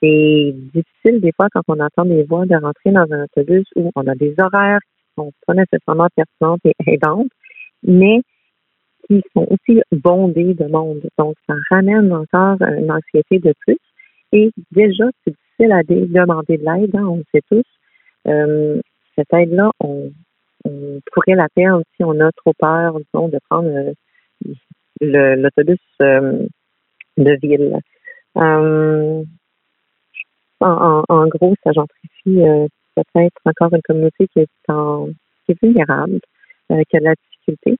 c'est difficile des fois quand on entend des voix de rentrer dans un autobus où on a des horaires sont pas nécessairement pertinentes et aidantes, mais qui sont aussi bondées de monde. Donc, ça ramène encore une anxiété de plus. Et déjà, c'est difficile à demander de l'aide, hein, on le sait tous. Euh, cette aide-là, on, pourrait la perdre si on a trop peur, disons, de prendre euh, l'autobus euh, de ville. en, gros, ça gentrifie peut-être encore une communauté qui est, en, qui est vulnérable, euh, qui a de la difficulté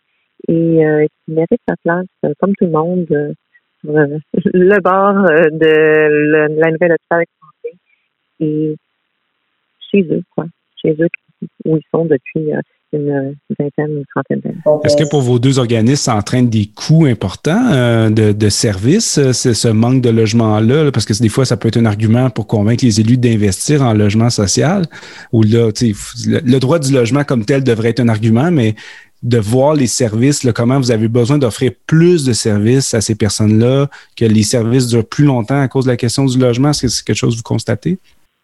et euh, qui mérite sa place, euh, comme tout le monde, sur *laughs* le bord de la nouvelle hôpital et chez eux, quoi. Chez eux où ils sont depuis une vingtaine, une trentaine d'années. Est-ce que pour vos deux organismes, ça entraîne des coûts importants euh, de, de services, euh, ce manque de logement-là? Parce que des fois, ça peut être un argument pour convaincre les élus d'investir en logement social. Ou là, le, le droit du logement comme tel devrait être un argument, mais de voir les services, là, comment vous avez besoin d'offrir plus de services à ces personnes-là, que les services durent plus longtemps à cause de la question du logement. Est-ce que c'est quelque chose que vous constatez?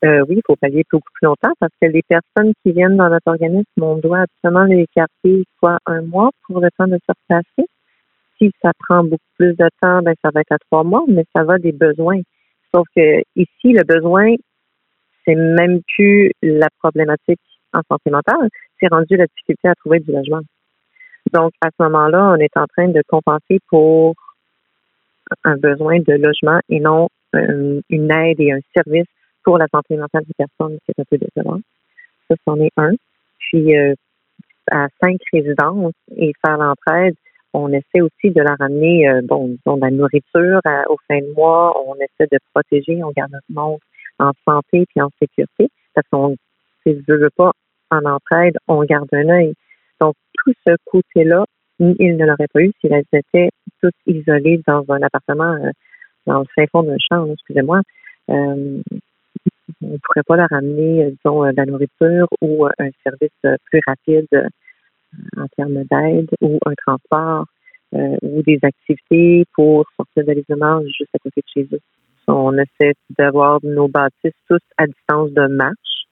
Euh, oui, il faut pallier beaucoup plus longtemps parce que les personnes qui viennent dans notre organisme, on doit absolument les écarter soit un mois pour le temps de se replacer. Si ça prend beaucoup plus de temps, ben ça va être à trois mois, mais ça va des besoins. Sauf que ici, le besoin, c'est même plus la problématique en santé mentale, c'est rendu la difficulté à trouver du logement. Donc, à ce moment-là, on est en train de compenser pour un besoin de logement et non euh, une aide et un service pour la santé mentale des personnes, c'est un peu décevant. Ça, c'en est un. Puis, euh, à cinq résidences et faire l'entraide, on essaie aussi de leur amener, euh, bon, disons, de la nourriture au fin de mois. On essaie de protéger, on garde notre monde en santé puis en sécurité. Parce qu'on, si je veux pas en entraide, on garde un œil. Donc, tout ce côté-là, ils ne l'auraient pas eu s'ils étaient tous isolés dans un appartement, euh, dans le fin fond d'un champ, excusez-moi on ne pourrait pas leur amener, euh, disons, euh, de la nourriture ou euh, un service plus rapide en termes d'aide ou un transport ou des activités pour sortir de l'isolement juste à côté de chez eux. On essaie d'avoir nos bâtisses tous à distance de marche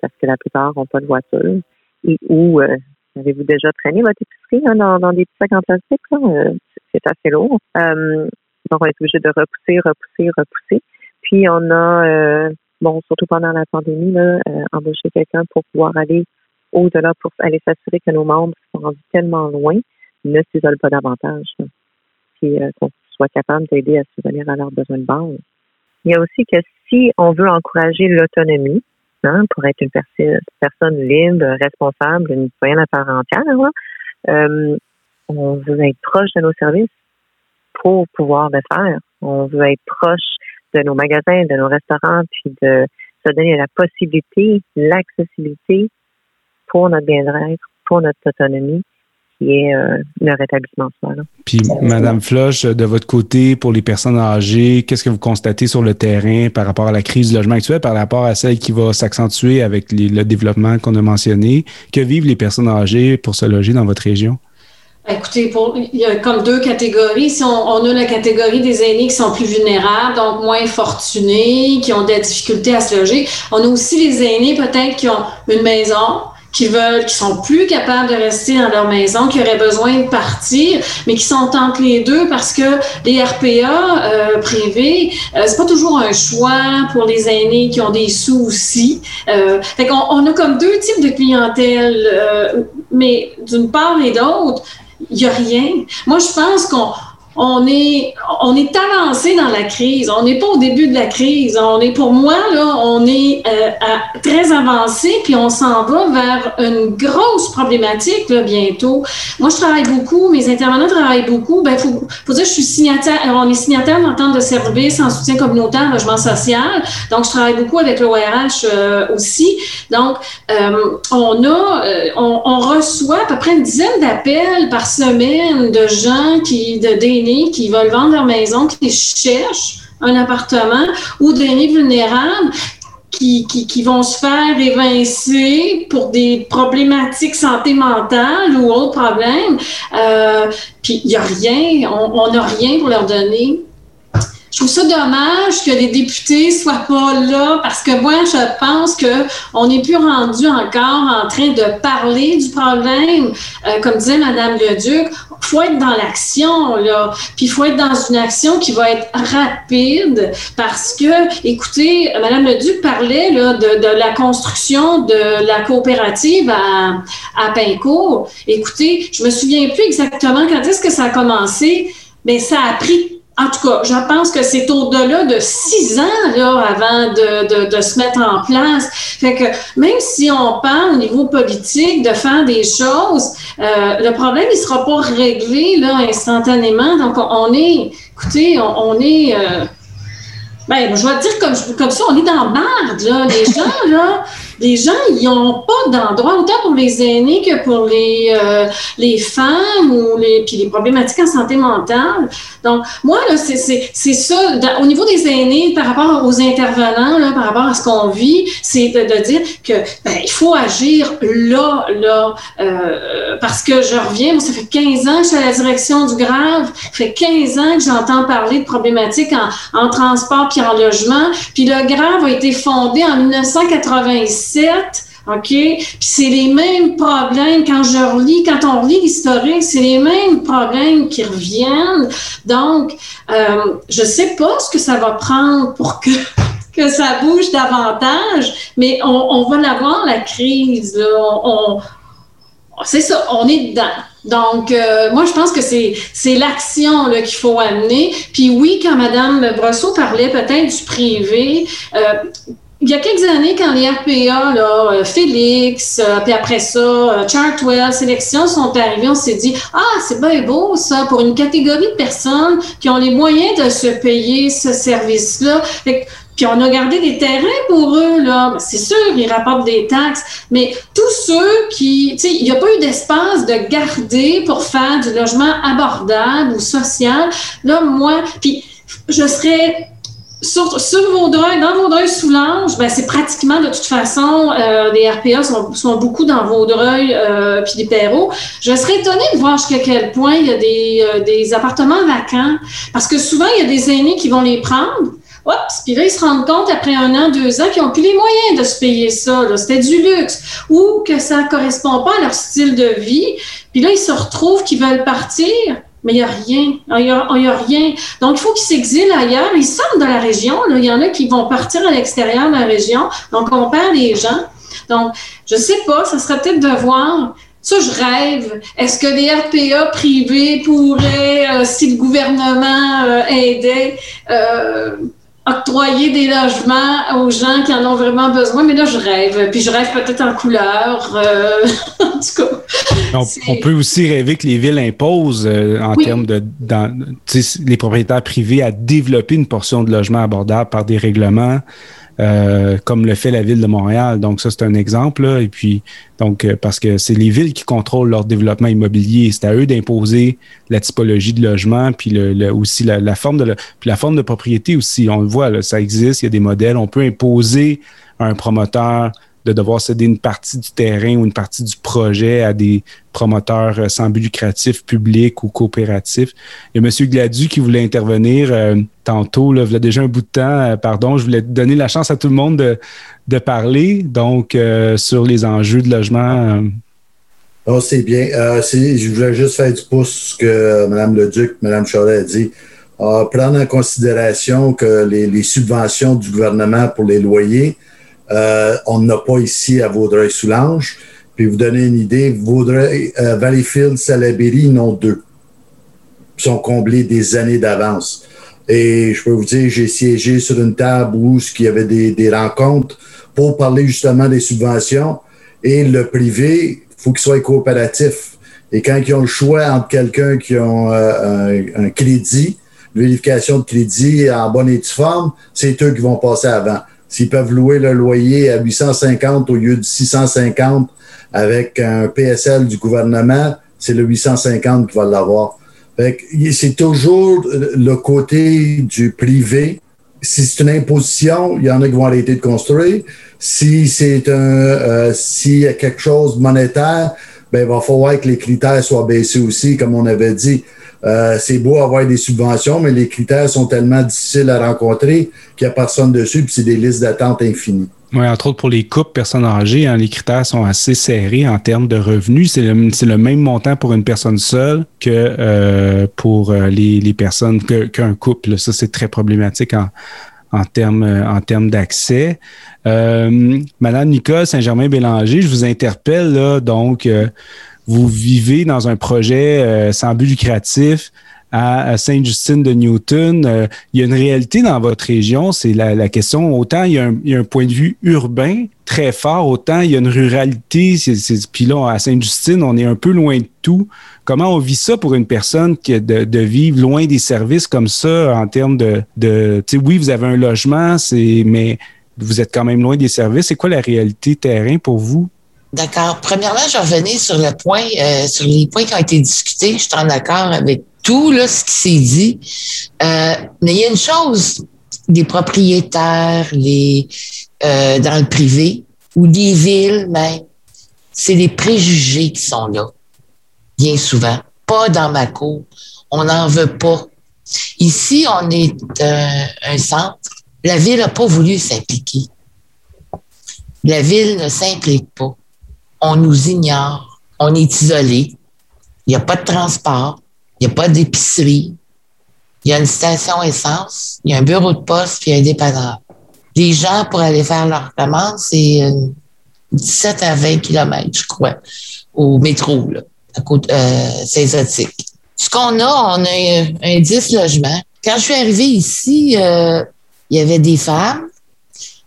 parce que la plupart n'ont pas de voiture. Et où avez-vous déjà traîné votre épicerie hein, dans, des petits sacs en plastique? c'est assez lourd. donc, on est obligé de repousser, repousser, repousser. Puis, on a bon, surtout pendant la pandémie, là, euh, embaucher quelqu'un pour pouvoir aller au-delà, pour aller s'assurer que nos membres sont rendus tellement loin, ne s'isolent pas davantage. Puis euh, qu'on soit capable d'aider à subvenir à leurs besoins de base. Il y a aussi que si on veut encourager l'autonomie, hein, pour être une personne libre, responsable, une citoyenne à part entière, euh, on veut être proche de nos services pour pouvoir le faire. On veut être proche de nos magasins, de nos restaurants, puis de se donner la possibilité, l'accessibilité pour notre bien-être, pour notre autonomie, qui est euh, le rétablissement soi. Puis, Madame Floche, de votre côté, pour les personnes âgées, qu'est-ce que vous constatez sur le terrain par rapport à la crise du logement actuel, par rapport à celle qui va s'accentuer avec le développement qu'on a mentionné? Que vivent les personnes âgées pour se loger dans votre région? Écoutez, il y a comme deux catégories. Si on, a la catégorie des aînés qui sont plus vulnérables, donc moins fortunés, qui ont des difficultés à se loger. On a aussi les aînés peut-être qui ont une maison, qui veulent, qui sont plus capables de rester dans leur maison, qui auraient besoin de partir, mais qui sont entre les deux parce que les RPA euh, privés, euh, c'est pas toujours un choix pour les aînés qui ont des sous aussi. Euh, fait qu'on on a comme deux types de clientèle, euh, mais d'une part et d'autre, il n'y a rien. Moi, je pense qu'on on est, on est avancé dans la crise. On n'est pas au début de la crise. On est, pour moi, là, on est euh, très avancé, puis on s'en va vers une grosse problématique bientôt. Moi, je travaille beaucoup, mes intervenants travaillent beaucoup. Ben, faut, faut dire, je suis signataire, on est signataire d'entente de service en soutien communautaire, logement social. Donc, je travaille beaucoup avec l'ORH euh, aussi. Donc, euh, on a, euh, on, reçoit à peu près une dizaine d'appels par semaine de gens qui, de qui veulent vendre leur maison, qui cherchent un appartement ou d'aînés vulnérables qui, qui, qui, vont se faire évincer pour des problématiques santé mentale ou autres problèmes. Euh, puis il n'y a rien, on n'a rien pour leur donner. Je trouve ça dommage que les députés soient pas là parce que moi, je pense que on n'est plus rendu encore en train de parler du problème. Euh, comme disait Madame Leduc, faut être dans l'action, là. Puis faut être dans une action qui va être rapide parce que, écoutez, Madame Leduc parlait là, de, de la construction de la coopérative à, à Pincourt. Écoutez, je me souviens plus exactement quand est-ce que ça a commencé, mais ça a pris en tout cas, je pense que c'est au-delà de six ans là, avant de, se mettre en place. Fait que même si on parle au niveau politique de faire des choses, euh, le problème il sera pas réglé là instantanément. Donc on, est, écoutez, on, est euh, ben, je vais dire comme, comme ça, on est dans marde, là. Les gens, là, les gens, ils n'ont pas d'endroit, autant pour les aînés que pour les, euh, les femmes ou les, puis les problématiques en santé mentale. Donc, moi, là, c'est, c'est, c'est ça. au niveau des aînés, par rapport aux intervenants, par rapport à ce qu'on vit, c'est de, dire que, ben, faut agir là, là, euh, parce que je reviens, moi, ça fait 15 ans que je suis à la direction du grave. Ça fait 15 ans que j'entends parler de problématiques en, en transport puis en logement. Puis le grave a été fondé en 1986 OK? Puis c'est les mêmes problèmes quand je relis, quand on relit l'historique, c'est les mêmes problèmes qui reviennent. Donc, euh, je sais pas ce que ça va prendre pour que *laughs* que ça bouge davantage, mais on, va l'avoir, la crise. C'est ça, on est dedans. Donc, euh, moi, je pense que c'est, c'est l'action qu'il faut amener. Puis oui, quand Mme Brosseau parlait peut-être du privé, euh, il y a quelques années, quand les RPA, là, euh, Félix, euh, puis après ça, euh, Chartwell, Sélection sont arrivés, on s'est dit Ah, c'est bien beau ça, pour une catégorie de personnes qui ont les moyens de se payer ce service-là. Puis on a gardé des terrains pour eux, là. C'est sûr, ils rapportent des taxes, mais tous ceux qui, tu sais, il n'y a pas eu d'espace de garder pour faire du logement abordable ou social. Là, moi, puis je serais sur, sur Vaudreuil, dans Vaudreuil-Soulanges, ben, c'est pratiquement de toute façon, euh, les RPA sont, sont beaucoup dans Vaudreuil euh, puis les Perrot. Je serais étonnée de voir jusqu'à quel point il y a des, euh, des appartements vacants parce que souvent, il y a des aînés qui vont les prendre. Oups, puis là, ils se rendent compte après un an, deux ans qu'ils n'ont plus les moyens de se payer ça. C'était du luxe ou que ça ne correspond pas à leur style de vie. Puis là, ils se retrouvent qu'ils veulent partir mais il n'y a rien. Il n'y a, rien. Donc, il faut qu'ils s'exilent ailleurs. Ils sortent de la région. Il y en a qui vont partir à l'extérieur de la région. Donc, on perd les gens. Donc, je ne sais pas, ça serait peut-être de voir. Ça, je rêve. Est-ce que les RPA privés pourraient, euh, si le gouvernement euh, aidait, euh, octroyer des logements aux gens qui en ont vraiment besoin, mais là, je rêve. Puis je rêve peut-être en couleur. Euh, *laughs* en tout cas. On, peut aussi rêver que les villes imposent, euh, en termes de dans, les propriétaires privés, à développer une portion de logements abordables par des règlements. Euh, comme le fait la ville de Montréal. Donc ça, c'est un exemple. Et puis, donc, euh, parce que c'est les villes qui contrôlent leur développement immobilier. C'est à eux d'imposer la typologie de logement, puis le, aussi la, forme de puis la forme de propriété aussi. On le voit, ça existe, il y a des modèles. On peut imposer un promoteur de devoir céder une partie du terrain ou une partie du projet à des promoteurs euh, sans but lucratif, publics ou coopératifs. Il y a M. Gladu qui voulait intervenir euh, tantôt, là, il y a déjà un bout de temps, euh, pardon, je voulais donner la chance à tout le monde de, de parler, donc sur les enjeux de logement. Oh, c'est bien. je voulais juste faire du pouce que Mme Leduc, Mme Charlet a dit. prendre en considération que les, subventions du gouvernement pour les loyers euh, on n'a pas ici à sont comblés des années d'avance. Et je peux vous dire, j'ai siégé sur une table où il y avait des, des rencontres pour parler justement des subventions. Et le privé, faut qu'il soit coopératif. Et quand ils ont le choix entre quelqu'un qui a euh, un, un, crédit, vérification de crédit en bonne et due forme, c'est eux qui vont passer avant. S'ils peuvent louer le loyer à 850 au lieu de 650 avec un PSL du gouvernement, c'est le 850 qui va l'avoir. C'est toujours le côté du privé. Si c'est une imposition, il y en a qui vont arrêter de construire. Si c'est un, euh, s'il y a quelque chose de monétaire, ben, il va falloir que les critères soient baissés aussi, comme on avait dit. Euh, c'est beau avoir des subventions, mais les critères sont tellement difficiles à rencontrer qu'il n'y a personne dessus, puis c'est des listes d'attente infinies. Oui, entre autres pour les couples personnes âgées, hein, les critères sont assez serrés en termes de revenus. C'est le, même montant pour une personne seule que euh, pour euh, les, personnes qu'un couple. Ça, c'est très problématique en, en termes en d'accès. Madame Nicole Saint-Germain-Bélanger, je vous interpelle là, donc vous vivez dans un projet euh, sans but lucratif à, Sainte-Justine de Newton. Euh, il y a une réalité dans votre région, c'est la, question, autant il y, a un, point de vue urbain très fort, autant il y a une ruralité. puis là, à Sainte-Justine, on est un peu loin de tout. Comment on vit ça pour une personne qui de, de vivre loin des services comme ça en termes de, de oui, vous avez un logement, c'est mais vous êtes quand même loin des services. C'est quoi la réalité terrain pour vous? D'accord. Premièrement, je revenais sur le point, euh, sur les points qui ont été discutés. Je suis en accord avec tout là, ce qui s'est dit. Euh, mais il y a une chose, les propriétaires, les euh, dans le privé ou des villes même, c'est les préjugés qui sont là, bien souvent. Pas dans ma cour. On n'en veut pas. Ici, on est un centre. La ville n'a pas voulu s'impliquer. La ville ne s'implique pas on nous ignore, on est isolé, il n'y a pas de transport, il n'y a pas d'épicerie, il y a une station essence, il y a un bureau de poste, puis un dépanneur. Les gens, pour aller faire leur commande, c'est 17 à 20 kilomètres, je crois, au métro, là, à côté euh, Ce qu'on a, on a un, 10 logements. Quand je suis arrivée ici, euh, il y avait des femmes.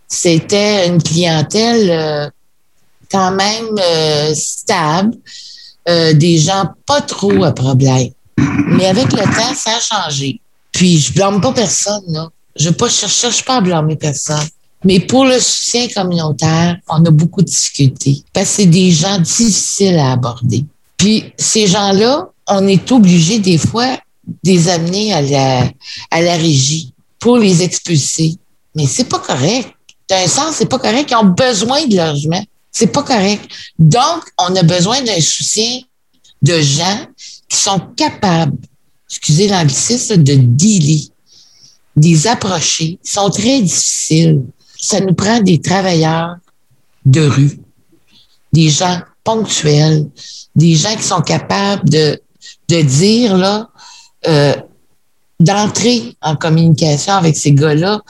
C'était une clientèle euh, quand même euh, stable, euh, des gens pas trop à problème. Mais avec le temps, ça a changé. Puis je blâme pas personne, là. Je ne cherche pas à blâmer personne. Mais pour le soutien communautaire, on a beaucoup de difficultés parce que c'est des gens difficiles à aborder. Puis ces gens-là, on est obligé des fois de les amener à la, à la régie pour les expulser. Mais c'est pas correct. D'un sens, c'est pas correct. Ils ont besoin de logement. C'est pas correct. Donc, on a besoin d'un soutien de gens qui sont capables, excusez l'anglicisme, de dealer, des approcher. Ils sont très difficiles. Ça nous prend des travailleurs de rue, des gens ponctuels, des gens qui sont capables de, dire, là, euh, d'entrer en communication avec ces gars-là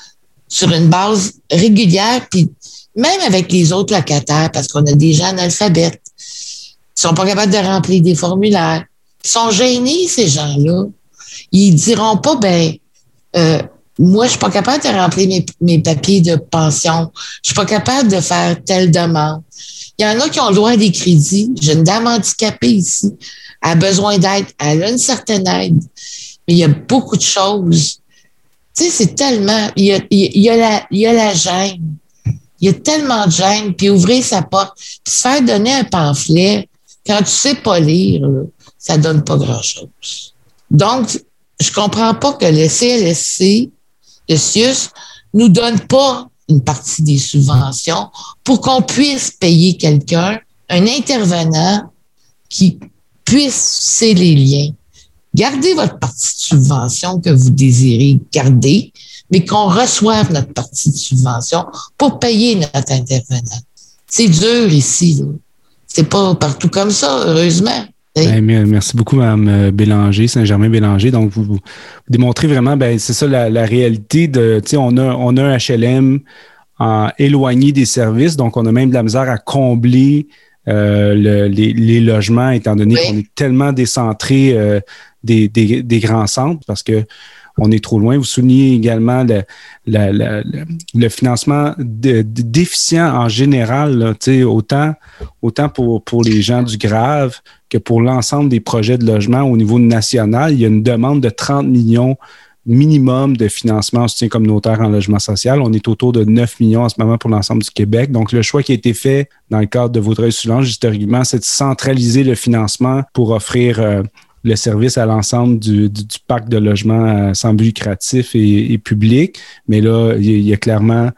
sur une base régulière, puis même avec les autres locataires, parce qu'on a des gens analphabètes, qui sont pas capables de remplir des formulaires, qui sont gênés, ces gens-là. Ils diront pas, ben, euh, moi, je suis pas capable de remplir mes, mes, papiers de pension. Je suis pas capable de faire telle demande. Il y en a qui ont le droit des crédits. J'ai une dame handicapée ici. Elle a besoin d'aide. Elle a une certaine aide. Mais il y a beaucoup de choses. Tu sais, c'est tellement, il y a, y a la, il y a la gêne. Il y a tellement de gêne, puis ouvrir sa porte, puis se faire donner un pamphlet, quand tu sais pas lire, ça donne pas grand-chose. Donc, je comprends pas que le CLSC, le CIUS, nous donne pas une partie des subventions pour qu'on puisse payer quelqu'un, un intervenant qui puisse sceller les liens. Gardez votre partie de subvention que vous désirez garder, mais qu'on reçoive notre partie de subvention pour payer notre intervenant. C'est dur ici. C'est pas partout comme ça, heureusement. Ben, merci beaucoup, Mme euh, Bélanger, Saint-Germain-Bélanger. Donc, vous, démontrez vraiment, ben, c'est ça la, réalité de, on a, un HLM éloigné des services, donc on a même de la misère à combler euh, le, les, les, logements, étant donné qu'on est tellement décentré euh, des, des, des, grands centres, parce que on est trop loin. Vous soulignez également le, le, le, financement de, déficient en général, là, autant, autant pour, pour les gens du Grave que pour l'ensemble des projets de logement au niveau national. Il y a une demande de 30 millions minimum de financement en soutien communautaire en logement social. On est autour de 9 millions en ce moment pour l'ensemble du Québec. Donc, le choix qui a été fait dans le cadre de Vaudreuil-Soulanges, historiquement, c'est de centraliser le financement pour offrir euh, le service à l'ensemble du, du, parc de logements euh, sans but lucratif et, public. Mais là, il y, a clairement,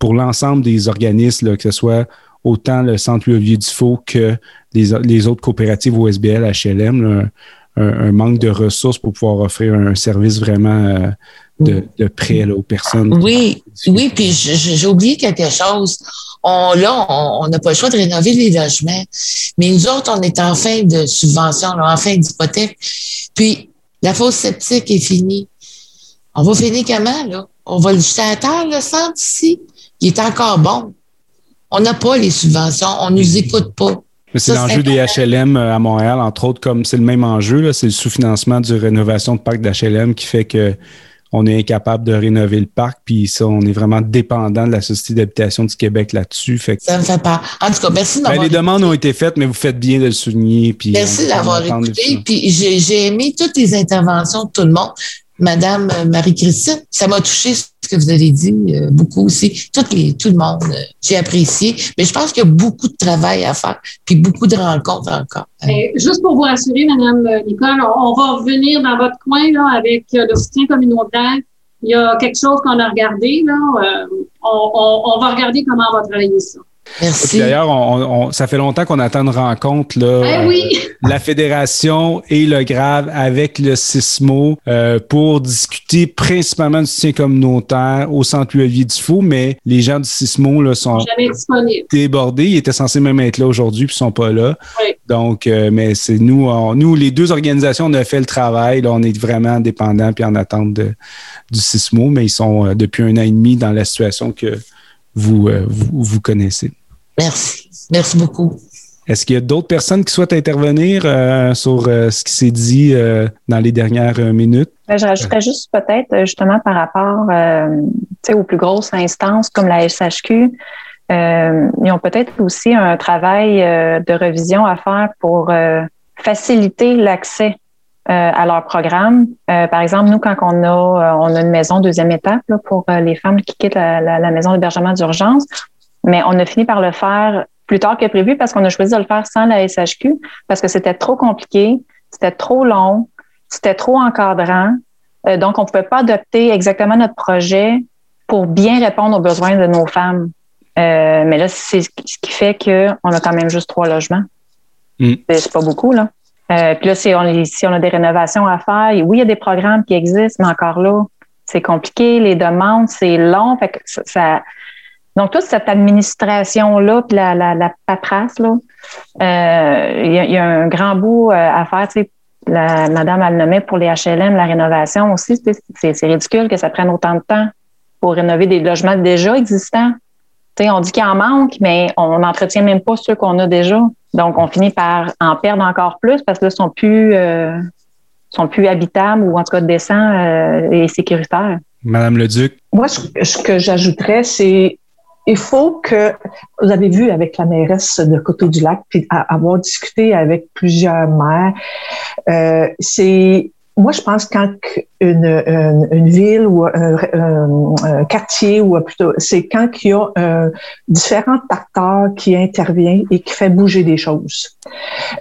pour l'ensemble des organismes, que ce soit autant le Centre Louis Dufaux que les, les, autres coopératives OSBL, HLM, un, manque de ressources pour pouvoir offrir un service vraiment euh, de, de, prêt aux personnes. Oui, oui, puis j'ai oublié quelque chose. On, là, on n'a pas le choix de rénover les logements, mais nous autres, on est en fin de subvention, en fin d'hypothèque. Puis la fosse sceptique est finie. On va finir comment, là? On va le jeter à terre, le centre ici. Il est encore bon. On n'a pas les subventions, on ne nous écoute pas. Mais c'est l'enjeu des HLM euh, à Montréal, entre autres, comme c'est le même enjeu, c'est le sous-financement du rénovation de parc d'HLM qui fait que on est incapable de rénover le parc, puis ça, on est vraiment dépendant de la Société d'habitation du Québec là-dessus. Fait ça me fait pas. En tout cas, merci ben, Les demandes ont été faites, mais vous faites bien de le souligner. Puis merci d'avoir écouté. Puis j'ai aimé toutes les interventions de tout le monde. Madame Marie-Christine, ça m'a touché ce que vous avez dit euh, beaucoup aussi. Tout, les, tout le monde, euh, j'ai apprécié. Mais je pense qu'il y a beaucoup de travail à faire, puis beaucoup de rencontres encore. juste pour vous rassurer, Madame Nicole, on, va revenir dans votre coin là, avec euh, le soutien communautaire. Il y a quelque chose qu'on a regardé. Là. on, on, on va regarder comment on va travailler ça. Merci. D'ailleurs, on, ça fait longtemps qu'on attend une rencontre, là, ben oui. euh, la Fédération et le Grave avec le Sismo euh, pour discuter principalement du soutien communautaire au centre Olivier Dufault, mais les gens du Sismo là, sont débordés. Ils étaient censés même être là aujourd'hui, puis ils sont pas là. Donc, euh, mais c'est nous, nous, les deux organisations, on a fait le travail. Là, on est vraiment dépendants puis en attente de, du Sismo, mais ils sont depuis un an et demi dans la situation que vous, vous, vous connaissez. Merci. Merci beaucoup. Est-ce qu'il y a d'autres personnes qui souhaitent intervenir euh, sur euh, ce qui s'est dit euh, dans les dernières minutes? Ben, je rajouterais juste peut-être justement par rapport aux plus grosses instances comme la SHQ. ils ont peut-être aussi un travail de revision à faire pour faciliter l'accès à leur programme. par exemple, nous, quand on a, on a une maison deuxième étape pour les femmes qui quittent la, la maison d'hébergement d'urgence, mais on a fini par le faire plus tard que prévu parce qu'on a choisi de le faire sans la SHQ parce que c'était trop compliqué, c'était trop long, c'était trop encadrant. Euh, donc, on ne pouvait pas adopter exactement notre projet pour bien répondre aux besoins de nos femmes. Euh, mais là, c'est ce qui fait qu'on a quand même juste trois logements. Mm. C'est pas beaucoup, là. Euh, puis là, si on, a des rénovations à faire, oui, il y a des programmes qui existent, mais encore là, c'est compliqué, les demandes, c'est long. Fait donc, toute cette administration-là, puis la, paperasse, là, euh, il y, a un grand bout euh, à faire. Madame, elle nommait pour les HLM, la rénovation aussi. C'est ridicule que ça prenne autant de temps pour rénover des logements déjà existants. On dit qu'il en manque, mais on n'entretient même pas ceux qu'on a déjà. Donc, on finit par en perdre encore plus parce que là, sont plus, euh, sont plus habitables ou en tout cas décents et sécuritaires. Madame le Duc. Moi, ce que j'ajouterais, c'est il faut que, vous avez vu avec la mairesse de Coteau-du-Lac, puis avoir discuté avec plusieurs maires, euh, c'est moi, je pense quand une, une, ville ou un, quartier ou plutôt, c'est quand il y a euh, différents acteurs qui interviennent et qui fait bouger des choses.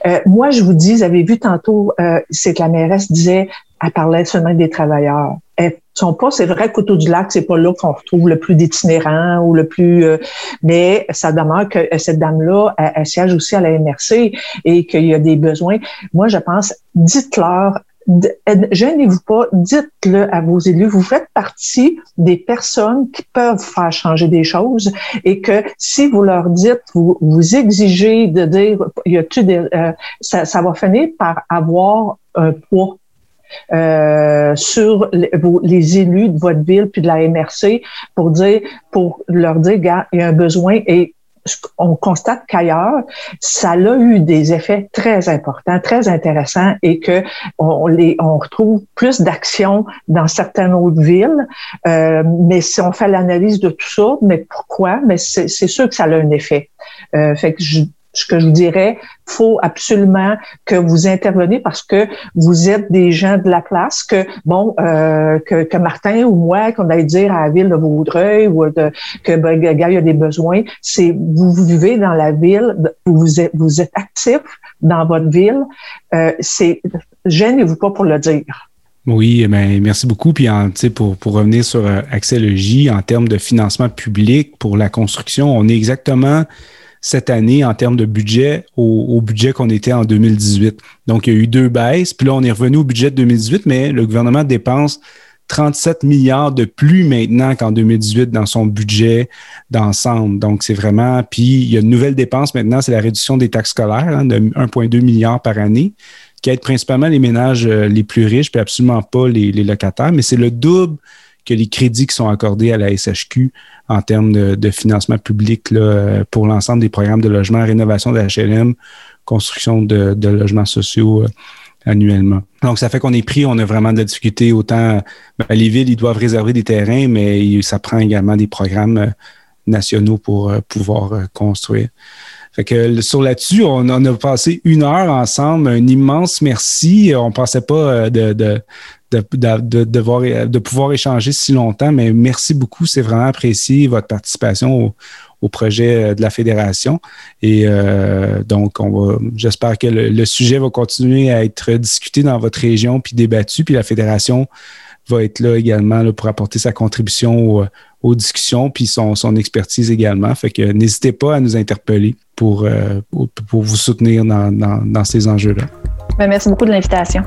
Euh, moi, je vous dis, vous avez vu tantôt, euh, c'est que la mairesse disait, elle parlait seulement des travailleurs. Elles sont pas, c'est vrai, Couteau du Lac, c'est pas là qu'on retrouve le plus d'itinérants ou le plus, euh, mais ça demeure que cette dame-là, elle, siège aussi à la MRC et qu'il y a des besoins. Moi, je pense, dites-leur, gênez-vous pas, dites-le à vos élus. Vous faites partie des personnes qui peuvent faire changer des choses et que si vous leur dites, vous, vous exigez de dire, y a-tu des, euh, ça, ça va finir par avoir un poids euh, sur les, les, élus de votre ville puis de la MRC pour dire, pour leur dire, il y a un besoin et on constate qu'ailleurs, ça a eu des effets très importants, très intéressants et que on, les, on retrouve plus d'actions dans certaines autres villes. Euh, mais si on fait l'analyse de tout ça, mais pourquoi? Mais c'est sûr que ça a un effet. Euh, fait que je, ce que je vous dirais, faut absolument que vous interveniez parce que vous êtes des gens de la place, que bon, euh, que, Martin ou moi, qu'on aille dire à la ville de Vaudreuil ou que ben, gars, a des besoins, c'est vous, vivez dans la ville, vous êtes, vous actif dans votre ville, euh, c'est gênez-vous pas pour le dire. Oui, ben, merci beaucoup. Puis en, pour, pour revenir sur euh, Accès J, en termes de financement public pour la construction, on est exactement cette année en termes de budget au, budget qu'on était en 2018. Donc, il y a eu deux baisses. Puis là, on est revenu au budget de 2018, mais le gouvernement dépense 37 milliards de plus maintenant qu'en 2018 dans son budget d'ensemble. Donc, c'est vraiment. Puis, il y a une nouvelle dépense maintenant, c'est la réduction des taxes scolaires hein, de 1,2 milliard par année, qui aide principalement les ménages euh, les plus riches, puis absolument pas les, les locataires. Mais c'est le double que les crédits qui sont accordés à la SHQ en termes de, financement public pour l'ensemble des programmes de logement, rénovation de HLM, construction de, logements sociaux euh, annuellement. Donc, ça fait qu'on est pris, on a vraiment de la difficulté. Autant ben, les villes, ils doivent réserver des terrains, mais ça prend également des programmes euh, nationaux pour euh, pouvoir construire. Fait que sur là-dessus, on, a passé une heure ensemble. Un immense merci. On pensait pas de, de, de, pouvoir échanger si longtemps, mais merci beaucoup. C'est vraiment apprécié votre participation au, projet de la Fédération. Et euh, donc, on va, j'espère que le, sujet va continuer à être discuté dans votre région puis débattu. Puis la Fédération va être là également pour apporter sa contribution aux, discussions puis son, expertise également. Fait que n'hésitez pas à nous interpeller pour, euh, pour, vous soutenir dans, dans, dans ces enjeux-là. Ben, merci beaucoup de l'invitation.